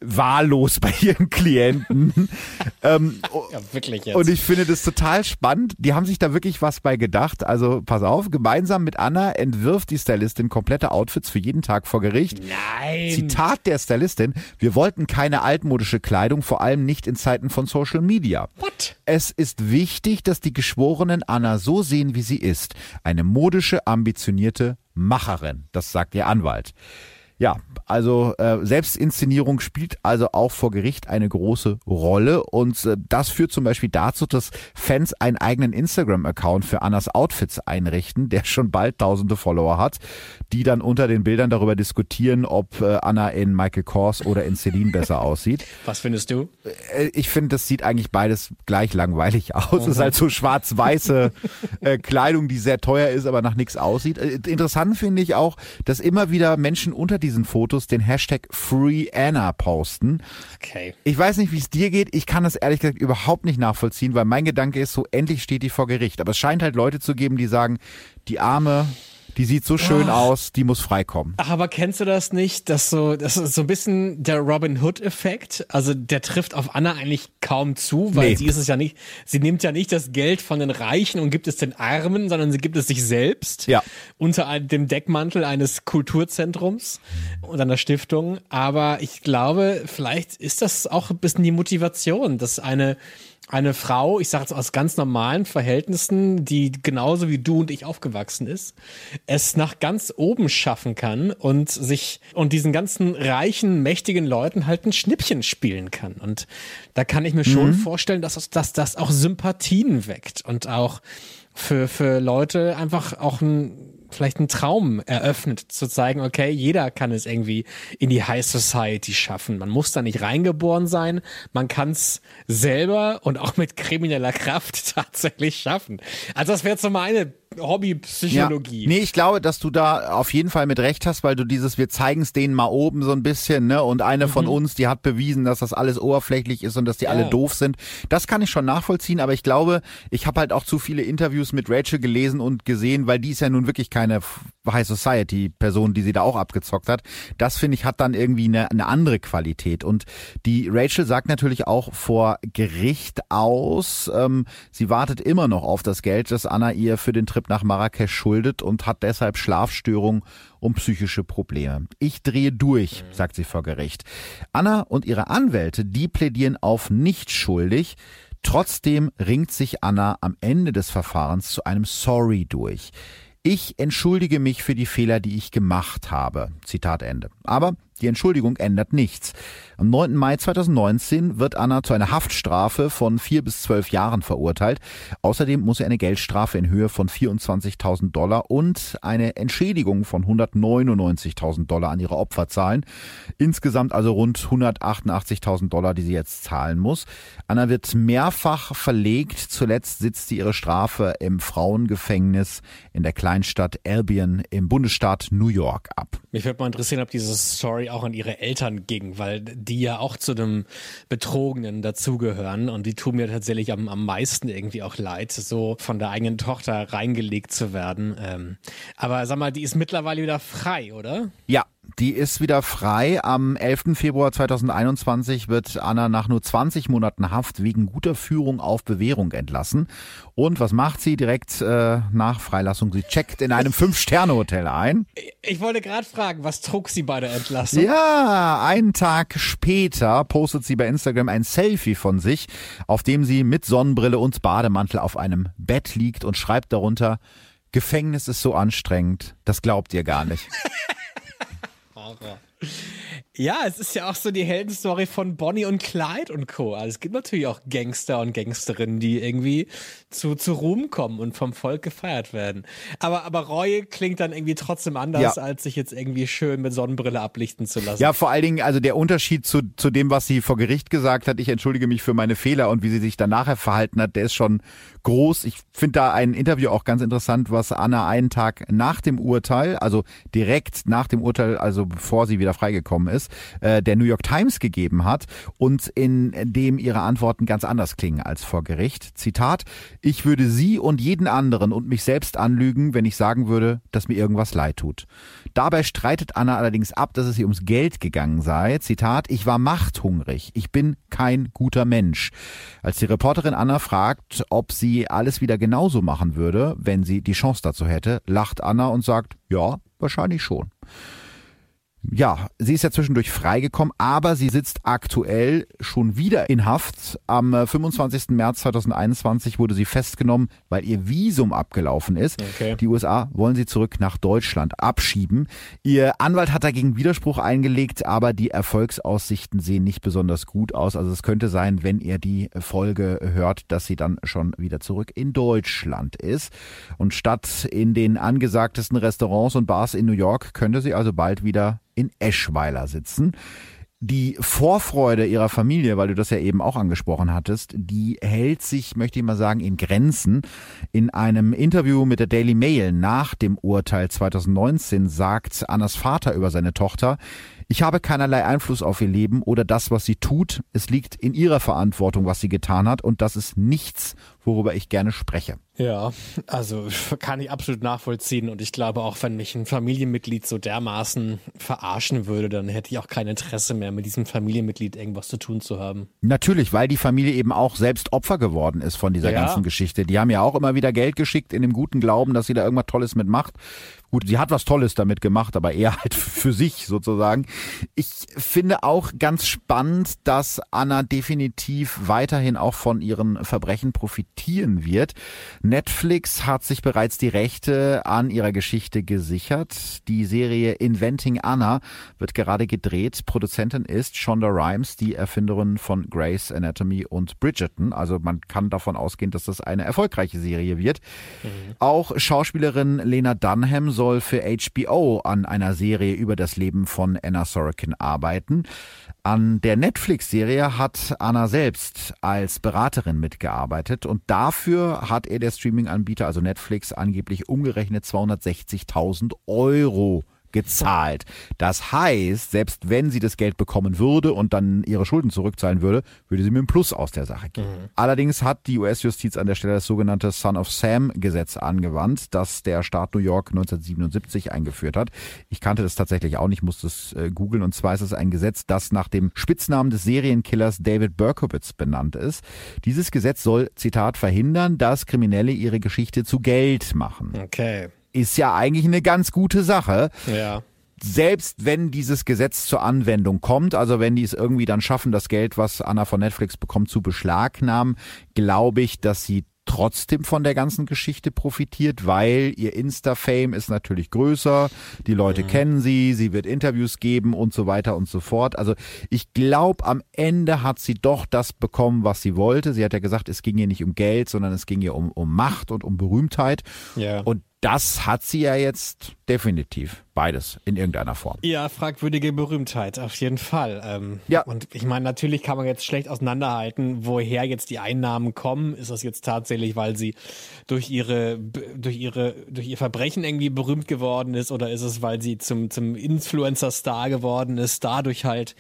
wahllos bei ihren Klienten. <laughs> ähm, ja, wirklich jetzt. Und ich finde das total spannend. Die haben sich da wirklich was bei gedacht. Also pass auf, gemeinsam mit Anna entwirft die Stylistin komplette Outfits für jeden Tag vor Gericht. Nein. Zitat der Stylistin, wir wollten keine altmodische Kleidung, vor allem nicht in Zeiten von Social Media. What? Es ist wichtig, dass die Geschworenen Anna so sehen, wie sie ist. Eine modische, ambitionierte Macherin. Das sagt ihr Anwalt. Ja, also äh, Selbstinszenierung spielt also auch vor Gericht eine große Rolle und äh, das führt zum Beispiel dazu, dass Fans einen eigenen Instagram-Account für Annas Outfits einrichten, der schon bald tausende Follower hat, die dann unter den Bildern darüber diskutieren, ob äh, Anna in Michael Kors oder in Celine besser <laughs> aussieht. Was findest du? Äh, ich finde, das sieht eigentlich beides gleich langweilig <laughs> aus. Es ist halt so schwarz-weiße äh, Kleidung, die sehr teuer ist, aber nach nichts aussieht. Äh, interessant finde ich auch, dass immer wieder Menschen unter die diesen Fotos den Hashtag FreeAnna posten. Okay. Ich weiß nicht, wie es dir geht. Ich kann das ehrlich gesagt überhaupt nicht nachvollziehen, weil mein Gedanke ist so, endlich steht die vor Gericht. Aber es scheint halt Leute zu geben, die sagen, die arme die sieht so schön oh. aus, die muss freikommen. Ach, aber kennst du das nicht? dass so, das ist so ein bisschen der Robin Hood-Effekt. Also der trifft auf Anna eigentlich kaum zu, weil nee. sie ist es ja nicht, sie nimmt ja nicht das Geld von den Reichen und gibt es den Armen, sondern sie gibt es sich selbst. Ja. Unter dem Deckmantel eines Kulturzentrums und einer Stiftung. Aber ich glaube, vielleicht ist das auch ein bisschen die Motivation, dass eine eine Frau, ich sage jetzt aus ganz normalen Verhältnissen, die genauso wie du und ich aufgewachsen ist, es nach ganz oben schaffen kann und sich und diesen ganzen reichen, mächtigen Leuten halt ein Schnippchen spielen kann. Und da kann ich mir schon mhm. vorstellen, dass, dass das auch Sympathien weckt und auch für, für Leute einfach auch ein vielleicht einen Traum eröffnet, zu zeigen, okay, jeder kann es irgendwie in die High Society schaffen. Man muss da nicht reingeboren sein, man kann es selber und auch mit krimineller Kraft <laughs> tatsächlich schaffen. Also das wäre so meine Hobbypsychologie. Ja. Nee, ich glaube, dass du da auf jeden Fall mit recht hast, weil du dieses, wir zeigen es denen mal oben so ein bisschen, ne? Und eine mhm. von uns, die hat bewiesen, dass das alles oberflächlich ist und dass die ja. alle doof sind. Das kann ich schon nachvollziehen, aber ich glaube, ich habe halt auch zu viele Interviews mit Rachel gelesen und gesehen, weil die ist ja nun wirklich keine High Society Person, die sie da auch abgezockt hat. Das finde ich hat dann irgendwie eine, eine andere Qualität. Und die Rachel sagt natürlich auch vor Gericht aus, ähm, sie wartet immer noch auf das Geld, das Anna ihr für den Trip nach Marrakesch schuldet und hat deshalb Schlafstörungen und psychische Probleme. Ich drehe durch, sagt sie vor Gericht. Anna und ihre Anwälte, die plädieren auf nicht schuldig. Trotzdem ringt sich Anna am Ende des Verfahrens zu einem Sorry durch. Ich entschuldige mich für die Fehler, die ich gemacht habe. Zitat Ende. Aber die Entschuldigung ändert nichts. Am 9. Mai 2019 wird Anna zu einer Haftstrafe von vier bis zwölf Jahren verurteilt. Außerdem muss sie eine Geldstrafe in Höhe von 24.000 Dollar und eine Entschädigung von 199.000 Dollar an ihre Opfer zahlen. Insgesamt also rund 188.000 Dollar, die sie jetzt zahlen muss. Anna wird mehrfach verlegt. Zuletzt sitzt sie ihre Strafe im Frauengefängnis in der Kleinstadt Albion im Bundesstaat New York ab. Mich würde mal interessieren, ob diese Story auch an ihre Eltern ging, weil die ja auch zu dem Betrogenen dazugehören und die tun mir tatsächlich am, am meisten irgendwie auch leid, so von der eigenen Tochter reingelegt zu werden. Ähm, aber sag mal, die ist mittlerweile wieder frei, oder? Ja, die ist wieder frei. Am 11. Februar 2021 wird Anna nach nur 20 Monaten Haft wegen guter Führung auf Bewährung entlassen. Und was macht sie direkt äh, nach Freilassung? Sie checkt in einem Fünf-Sterne-Hotel ein. Ich wollte gerade fragen, was trug sie bei der Entlassung? Ja, einen Tag später postet sie bei Instagram ein Selfie von sich, auf dem sie mit Sonnenbrille und Bademantel auf einem Bett liegt und schreibt darunter, Gefängnis ist so anstrengend, das glaubt ihr gar nicht. <laughs> 好喝 Ja, es ist ja auch so die Heldenstory von Bonnie und Clyde und Co. Also es gibt natürlich auch Gangster und Gangsterinnen, die irgendwie zu, zu Ruhm kommen und vom Volk gefeiert werden. Aber, aber Reue klingt dann irgendwie trotzdem anders, ja. als sich jetzt irgendwie schön mit Sonnenbrille ablichten zu lassen. Ja, vor allen Dingen, also der Unterschied zu, zu dem, was sie vor Gericht gesagt hat, ich entschuldige mich für meine Fehler und wie sie sich dann nachher verhalten hat, der ist schon groß. Ich finde da ein Interview auch ganz interessant, was Anna einen Tag nach dem Urteil, also direkt nach dem Urteil, also bevor sie wieder freigekommen ist, äh, der New York Times gegeben hat und in dem ihre Antworten ganz anders klingen als vor Gericht. Zitat, ich würde Sie und jeden anderen und mich selbst anlügen, wenn ich sagen würde, dass mir irgendwas leid tut. Dabei streitet Anna allerdings ab, dass es ihr ums Geld gegangen sei. Zitat, ich war machthungrig. Ich bin kein guter Mensch. Als die Reporterin Anna fragt, ob sie alles wieder genauso machen würde, wenn sie die Chance dazu hätte, lacht Anna und sagt, ja, wahrscheinlich schon. Ja, sie ist ja zwischendurch freigekommen, aber sie sitzt aktuell schon wieder in Haft. Am 25. Äh, März 2021 wurde sie festgenommen, weil ihr Visum abgelaufen ist. Okay. Die USA wollen sie zurück nach Deutschland abschieben. Ihr Anwalt hat dagegen Widerspruch eingelegt, aber die Erfolgsaussichten sehen nicht besonders gut aus. Also es könnte sein, wenn ihr die Folge hört, dass sie dann schon wieder zurück in Deutschland ist. Und statt in den angesagtesten Restaurants und Bars in New York könnte sie also bald wieder in Eschweiler sitzen. Die Vorfreude ihrer Familie, weil du das ja eben auch angesprochen hattest, die hält sich, möchte ich mal sagen, in Grenzen. In einem Interview mit der Daily Mail nach dem Urteil 2019 sagt Annas Vater über seine Tochter, ich habe keinerlei Einfluss auf ihr Leben oder das, was sie tut. Es liegt in ihrer Verantwortung, was sie getan hat und das ist nichts, worüber ich gerne spreche. Ja, also <laughs> kann ich absolut nachvollziehen und ich glaube auch, wenn mich ein Familienmitglied so dermaßen verarschen würde, dann hätte ich auch kein Interesse mehr, mit diesem Familienmitglied irgendwas zu tun zu haben. Natürlich, weil die Familie eben auch selbst Opfer geworden ist von dieser ja. ganzen Geschichte. Die haben ja auch immer wieder Geld geschickt in dem guten Glauben, dass sie da irgendwas Tolles mitmacht. Gut, sie hat was Tolles damit gemacht, aber eher halt <laughs> für sich sozusagen. Ich finde auch ganz spannend, dass Anna definitiv weiterhin auch von ihren Verbrechen profitieren wird. Netflix hat sich bereits die Rechte an ihrer Geschichte gesichert. Die Serie Inventing Anna wird gerade gedreht. Produzentin ist Shonda Rhimes, die Erfinderin von Grey's Anatomy und Bridgerton. Also man kann davon ausgehen, dass das eine erfolgreiche Serie wird. Mhm. Auch Schauspielerin Lena Dunham soll für HBO an einer Serie über das Leben von Anna Sorokin arbeiten. An der Netflix-Serie hat Anna selbst als Beraterin mitgearbeitet und dafür hat er der Streaming-Anbieter, also Netflix, angeblich umgerechnet 260.000 Euro gezahlt. Das heißt, selbst wenn sie das Geld bekommen würde und dann ihre Schulden zurückzahlen würde, würde sie mit einem Plus aus der Sache gehen. Mhm. Allerdings hat die US-Justiz an der Stelle das sogenannte Son of Sam-Gesetz angewandt, das der Staat New York 1977 eingeführt hat. Ich kannte das tatsächlich auch nicht, musste es äh, googeln. Und zwar ist es ein Gesetz, das nach dem Spitznamen des Serienkillers David Berkowitz benannt ist. Dieses Gesetz soll, Zitat, verhindern, dass Kriminelle ihre Geschichte zu Geld machen. Okay ist ja eigentlich eine ganz gute Sache. Ja selbst wenn dieses Gesetz zur Anwendung kommt, also wenn die es irgendwie dann schaffen, das Geld, was Anna von Netflix bekommt, zu beschlagnahmen, glaube ich, dass sie trotzdem von der ganzen Geschichte profitiert, weil ihr Insta-Fame ist natürlich größer, die Leute mhm. kennen sie, sie wird Interviews geben und so weiter und so fort. Also ich glaube, am Ende hat sie doch das bekommen, was sie wollte. Sie hat ja gesagt, es ging ihr nicht um Geld, sondern es ging ihr um, um Macht und um Berühmtheit. Ja. Und das hat sie ja jetzt definitiv. Beides in irgendeiner Form. Ja, fragwürdige Berühmtheit, auf jeden Fall. Ähm, ja. Und ich meine, natürlich kann man jetzt schlecht auseinanderhalten, woher jetzt die Einnahmen kommen. Ist das jetzt tatsächlich, weil sie durch ihre, durch ihre, durch ihr Verbrechen irgendwie berühmt geworden ist oder ist es, weil sie zum, zum Influencer-Star geworden ist, dadurch halt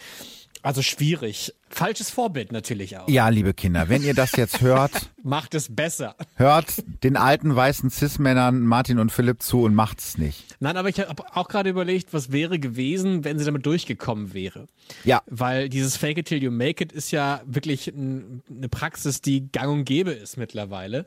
also schwierig. Falsches Vorbild natürlich auch. Ja, liebe Kinder, wenn ihr das jetzt hört, <laughs> macht es besser. Hört den alten weißen Cis-Männern Martin und Philipp zu und macht es nicht. Nein, aber ich habe auch gerade überlegt, was wäre gewesen, wenn sie damit durchgekommen wäre. Ja. Weil dieses Fake it till you make it ist ja wirklich ein, eine Praxis, die gang und gäbe ist mittlerweile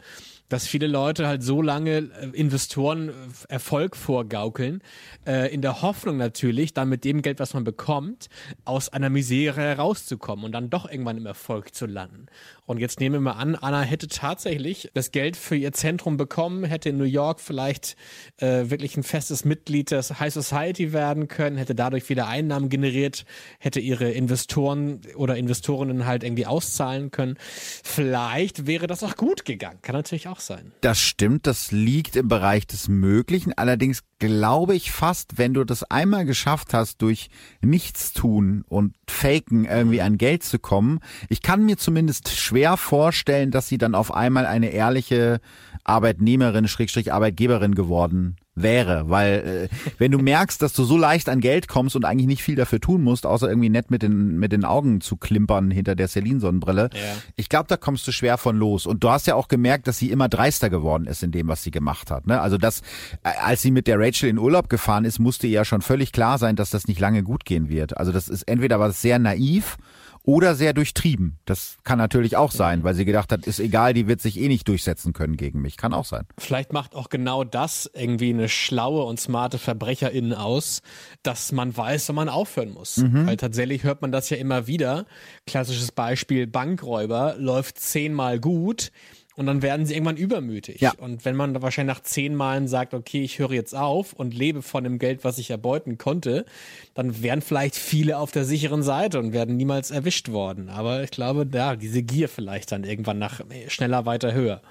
dass viele Leute halt so lange äh, Investoren äh, Erfolg vorgaukeln, äh, in der Hoffnung natürlich, dann mit dem Geld, was man bekommt, aus einer Misere herauszukommen und dann doch irgendwann im Erfolg zu landen. Und jetzt nehmen wir mal an, Anna hätte tatsächlich das Geld für ihr Zentrum bekommen, hätte in New York vielleicht äh, wirklich ein festes Mitglied des High Society werden können, hätte dadurch wieder Einnahmen generiert, hätte ihre Investoren oder Investorinnen halt irgendwie auszahlen können. Vielleicht wäre das auch gut gegangen. Kann natürlich auch sein. Das stimmt, das liegt im Bereich des Möglichen. Allerdings glaube ich fast, wenn du das einmal geschafft hast, durch Nichtstun und Faken irgendwie an Geld zu kommen, ich kann mir zumindest schwer vorstellen, dass sie dann auf einmal eine ehrliche Arbeitnehmerin, Schrägstrich Arbeitgeberin geworden wäre, weil äh, wenn du merkst, dass du so leicht an Geld kommst und eigentlich nicht viel dafür tun musst, außer irgendwie nett mit den mit den Augen zu klimpern hinter der Celine Sonnenbrille, ja. ich glaube, da kommst du schwer von los. Und du hast ja auch gemerkt, dass sie immer dreister geworden ist in dem, was sie gemacht hat. Ne? Also das, äh, als sie mit der Rachel in Urlaub gefahren ist, musste ihr ja schon völlig klar sein, dass das nicht lange gut gehen wird. Also das ist entweder war es sehr naiv oder sehr durchtrieben. Das kann natürlich auch sein, weil sie gedacht hat, ist egal, die wird sich eh nicht durchsetzen können gegen mich. Kann auch sein. Vielleicht macht auch genau das irgendwie eine schlaue und smarte VerbrecherInnen aus, dass man weiß, wann man aufhören muss. Mhm. Weil tatsächlich hört man das ja immer wieder. Klassisches Beispiel Bankräuber läuft zehnmal gut und dann werden sie irgendwann übermütig. Ja. Und wenn man da wahrscheinlich nach zehn Malen sagt, okay, ich höre jetzt auf und lebe von dem Geld, was ich erbeuten konnte, dann wären vielleicht viele auf der sicheren Seite und werden niemals erwischt worden. Aber ich glaube, ja, diese Gier vielleicht dann irgendwann nach schneller, weiter, höher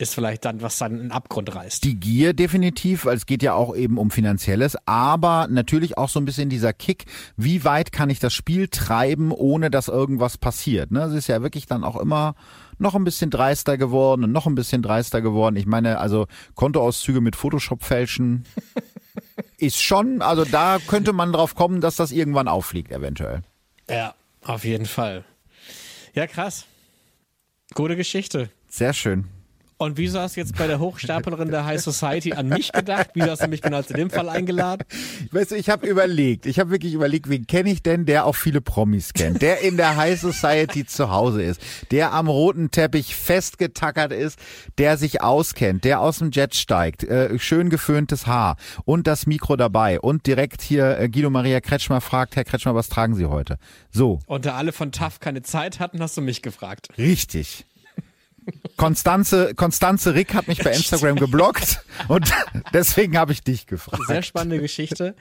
ist vielleicht dann, was dann in Abgrund reißt. Die Gier definitiv, weil es geht ja auch eben um Finanzielles, aber natürlich auch so ein bisschen dieser Kick, wie weit kann ich das Spiel treiben, ohne dass irgendwas passiert. Ne? Es ist ja wirklich dann auch immer noch ein bisschen dreister geworden und noch ein bisschen dreister geworden. Ich meine, also Kontoauszüge mit Photoshop fälschen <laughs> ist schon, also da könnte man drauf kommen, dass das irgendwann auffliegt, eventuell. Ja, auf jeden Fall. Ja, krass. Gute Geschichte. Sehr schön. Und wieso hast du jetzt bei der Hochstaplerin der High Society an mich gedacht? Wieso hast du mich genau zu dem Fall eingeladen? Weißt du, ich habe überlegt, ich habe wirklich überlegt, wen kenne ich denn, der auch viele Promis kennt, der in der High Society zu Hause ist, der am roten Teppich festgetackert ist, der sich auskennt, der aus dem Jet steigt, äh, schön geföhntes Haar und das Mikro dabei und direkt hier äh, Guido Maria Kretschmer fragt, Herr Kretschmer, was tragen Sie heute? So. Und da alle von TAF keine Zeit hatten, hast du mich gefragt. Richtig. Konstanze, Konstanze Rick hat mich bei Instagram geblockt und <laughs> deswegen habe ich dich gefragt. Sehr spannende Geschichte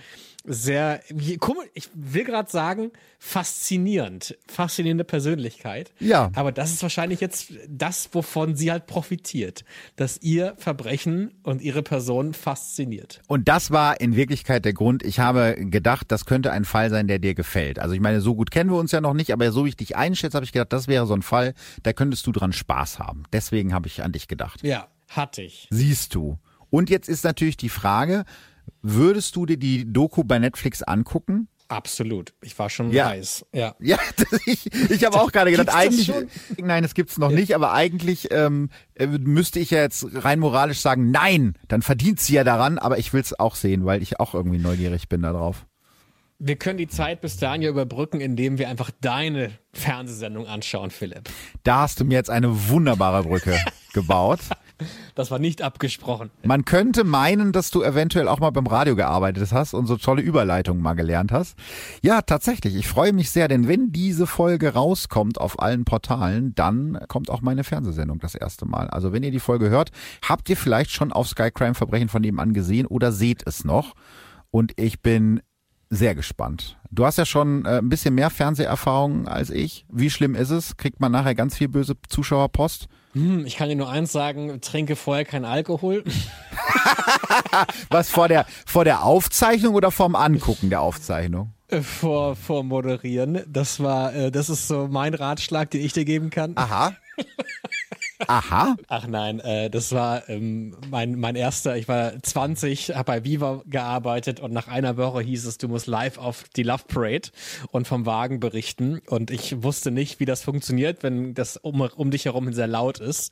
sehr, ich will gerade sagen, faszinierend, faszinierende Persönlichkeit. Ja. Aber das ist wahrscheinlich jetzt das, wovon sie halt profitiert, dass ihr Verbrechen und ihre Person fasziniert. Und das war in Wirklichkeit der Grund. Ich habe gedacht, das könnte ein Fall sein, der dir gefällt. Also ich meine, so gut kennen wir uns ja noch nicht, aber so wie ich dich einschätze, habe ich gedacht, das wäre so ein Fall, da könntest du dran Spaß haben. Deswegen habe ich an dich gedacht. Ja, hatte ich. Siehst du. Und jetzt ist natürlich die Frage, Würdest du dir die Doku bei Netflix angucken? Absolut. Ich war schon ja. heiß. Ja, ja ich, ich habe auch gerade gedacht, eigentlich, nein, das gibt's noch nicht, aber eigentlich ähm, äh, müsste ich ja jetzt rein moralisch sagen, nein, dann verdient sie ja daran, aber ich will es auch sehen, weil ich auch irgendwie neugierig bin darauf. Wir können die Zeit bis dahin ja überbrücken, indem wir einfach deine Fernsehsendung anschauen, Philipp. Da hast du mir jetzt eine wunderbare Brücke <laughs> gebaut. Das war nicht abgesprochen. Man könnte meinen, dass du eventuell auch mal beim Radio gearbeitet hast und so tolle Überleitungen mal gelernt hast. Ja, tatsächlich. Ich freue mich sehr, denn wenn diese Folge rauskommt auf allen Portalen, dann kommt auch meine Fernsehsendung das erste Mal. Also wenn ihr die Folge hört, habt ihr vielleicht schon auf Sky Crime Verbrechen von nebenan gesehen oder seht es noch. Und ich bin sehr gespannt. Du hast ja schon äh, ein bisschen mehr Fernseherfahrung als ich. Wie schlimm ist es? Kriegt man nachher ganz viel böse Zuschauerpost? Hm, ich kann dir nur eins sagen, trinke vorher kein Alkohol. <laughs> Was vor der, vor der Aufzeichnung oder vorm Angucken der Aufzeichnung? Äh, vor, vor Moderieren. Das war, äh, das ist so mein Ratschlag, den ich dir geben kann. Aha. <laughs> Aha. Ach nein, äh, das war ähm, mein, mein erster, ich war 20, habe bei Viva gearbeitet und nach einer Woche hieß es, du musst live auf die Love Parade und vom Wagen berichten. Und ich wusste nicht, wie das funktioniert, wenn das um, um dich herum sehr laut ist.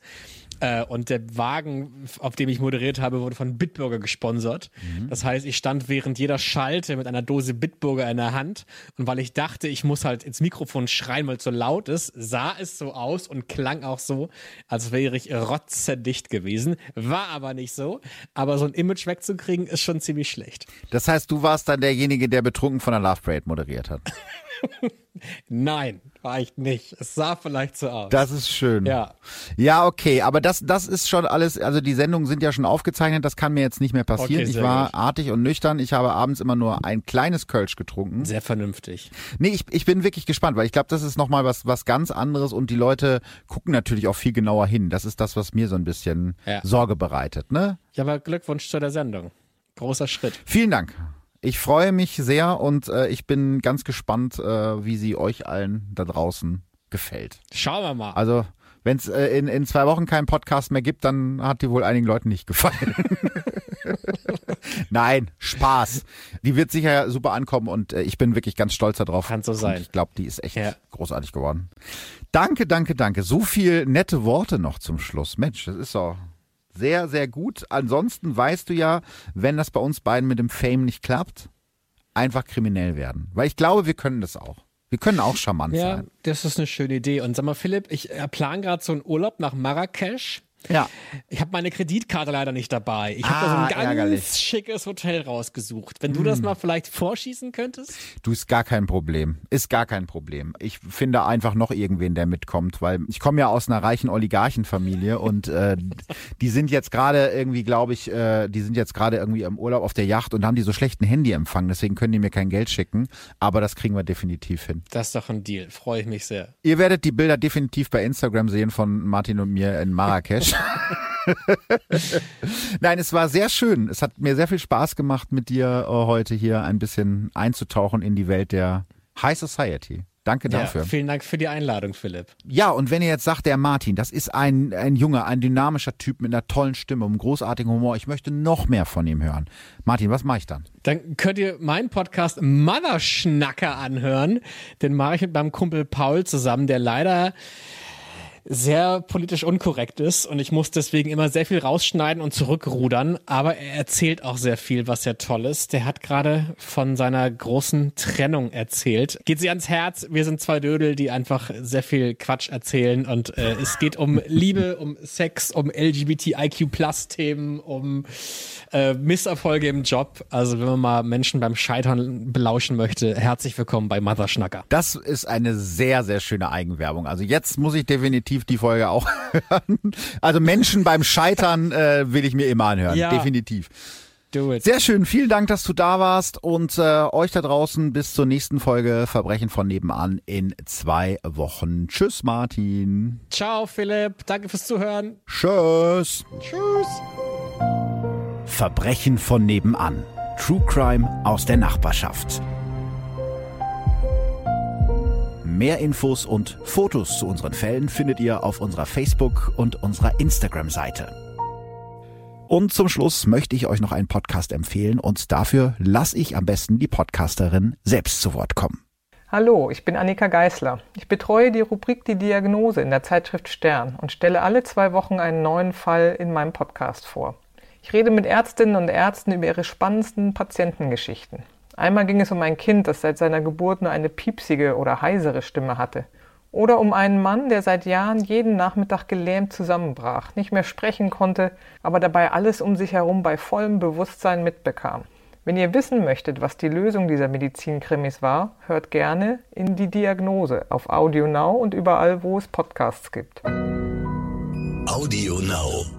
Äh, und der Wagen, auf dem ich moderiert habe, wurde von Bitburger gesponsert. Mhm. Das heißt, ich stand während jeder Schalte mit einer Dose Bitburger in der Hand. Und weil ich dachte, ich muss halt ins Mikrofon schreien, weil es so laut ist, sah es so aus und klang auch so, als wäre ich rotzedicht gewesen. War aber nicht so. Aber so ein Image wegzukriegen, ist schon ziemlich schlecht. Das heißt, du warst dann derjenige, der betrunken von der Love Parade moderiert hat. <laughs> <laughs> Nein, war ich nicht. Es sah vielleicht so aus. Das ist schön. Ja. Ja, okay, aber das, das ist schon alles, also die Sendungen sind ja schon aufgezeichnet, das kann mir jetzt nicht mehr passieren. Okay, ich war gut. artig und nüchtern. Ich habe abends immer nur ein kleines Kölsch getrunken. Sehr vernünftig. Nee, ich, ich bin wirklich gespannt, weil ich glaube, das ist nochmal was, was ganz anderes und die Leute gucken natürlich auch viel genauer hin. Das ist das, was mir so ein bisschen ja. Sorge bereitet, ne? Ja, aber Glückwunsch zu der Sendung. Großer Schritt. Vielen Dank. Ich freue mich sehr und äh, ich bin ganz gespannt, äh, wie sie euch allen da draußen gefällt. Schauen wir mal. Also, wenn es äh, in, in zwei Wochen keinen Podcast mehr gibt, dann hat die wohl einigen Leuten nicht gefallen. <laughs> Nein, Spaß. Die wird sicher super ankommen und äh, ich bin wirklich ganz stolz darauf. Kann so sein. Und ich glaube, die ist echt ja. großartig geworden. Danke, danke, danke. So viel nette Worte noch zum Schluss. Mensch, das ist so sehr, sehr gut. Ansonsten weißt du ja, wenn das bei uns beiden mit dem Fame nicht klappt, einfach kriminell werden. Weil ich glaube, wir können das auch. Wir können auch charmant ja, sein. Ja, das ist eine schöne Idee. Und sag mal, Philipp, ich plan gerade so einen Urlaub nach Marrakesch. Ja. Ich habe meine Kreditkarte leider nicht dabei. Ich habe ah, da so ein ah, ganz ärgerlich. schickes Hotel rausgesucht. Wenn du hm. das mal vielleicht vorschießen könntest? Du ist gar kein Problem. Ist gar kein Problem. Ich finde einfach noch irgendwen, der mitkommt, weil ich komme ja aus einer reichen Oligarchenfamilie und äh, <laughs> die sind jetzt gerade irgendwie, glaube ich, äh, die sind jetzt gerade irgendwie im Urlaub auf der Yacht und haben die so schlechten Handyempfang. Deswegen können die mir kein Geld schicken. Aber das kriegen wir definitiv hin. Das ist doch ein Deal. Freue ich mich sehr. Ihr werdet die Bilder definitiv bei Instagram sehen von Martin und mir in Marrakesch. <laughs> Nein, es war sehr schön. Es hat mir sehr viel Spaß gemacht, mit dir äh, heute hier ein bisschen einzutauchen in die Welt der High Society. Danke dafür. Ja, vielen Dank für die Einladung, Philipp. Ja, und wenn ihr jetzt sagt, der Martin, das ist ein, ein junger, ein dynamischer Typ mit einer tollen Stimme, einem großartigen Humor, ich möchte noch mehr von ihm hören. Martin, was mache ich dann? Dann könnt ihr meinen Podcast Mother Schnacker anhören. Den mache ich mit meinem Kumpel Paul zusammen, der leider sehr politisch unkorrekt ist und ich muss deswegen immer sehr viel rausschneiden und zurückrudern, aber er erzählt auch sehr viel, was sehr toll ist. Der hat gerade von seiner großen Trennung erzählt. Geht sie ans Herz, wir sind zwei Dödel, die einfach sehr viel Quatsch erzählen und äh, es geht um Liebe, um Sex, um LGBTIQ-Plus-Themen, um äh, Misserfolge im Job. Also wenn man mal Menschen beim Scheitern belauschen möchte, herzlich willkommen bei Mother Schnacker. Das ist eine sehr, sehr schöne Eigenwerbung. Also jetzt muss ich definitiv definitiv die Folge auch <laughs> hören. Also Menschen beim Scheitern äh, will ich mir immer anhören. Ja. Definitiv. Do it. Sehr schön, vielen Dank, dass du da warst und äh, euch da draußen bis zur nächsten Folge Verbrechen von nebenan in zwei Wochen. Tschüss, Martin. Ciao, Philipp. Danke fürs Zuhören. Tschüss. Tschüss. Verbrechen von nebenan. True Crime aus der Nachbarschaft. Mehr Infos und Fotos zu unseren Fällen findet ihr auf unserer Facebook- und unserer Instagram-Seite. Und zum Schluss möchte ich euch noch einen Podcast empfehlen und dafür lasse ich am besten die Podcasterin selbst zu Wort kommen. Hallo, ich bin Annika Geißler. Ich betreue die Rubrik Die Diagnose in der Zeitschrift Stern und stelle alle zwei Wochen einen neuen Fall in meinem Podcast vor. Ich rede mit Ärztinnen und Ärzten über ihre spannendsten Patientengeschichten. Einmal ging es um ein Kind, das seit seiner Geburt nur eine piepsige oder heisere Stimme hatte. Oder um einen Mann, der seit Jahren jeden Nachmittag gelähmt zusammenbrach, nicht mehr sprechen konnte, aber dabei alles um sich herum bei vollem Bewusstsein mitbekam. Wenn ihr wissen möchtet, was die Lösung dieser Medizinkrimis war, hört gerne in die Diagnose auf Audio Now und überall, wo es Podcasts gibt. Audio Now.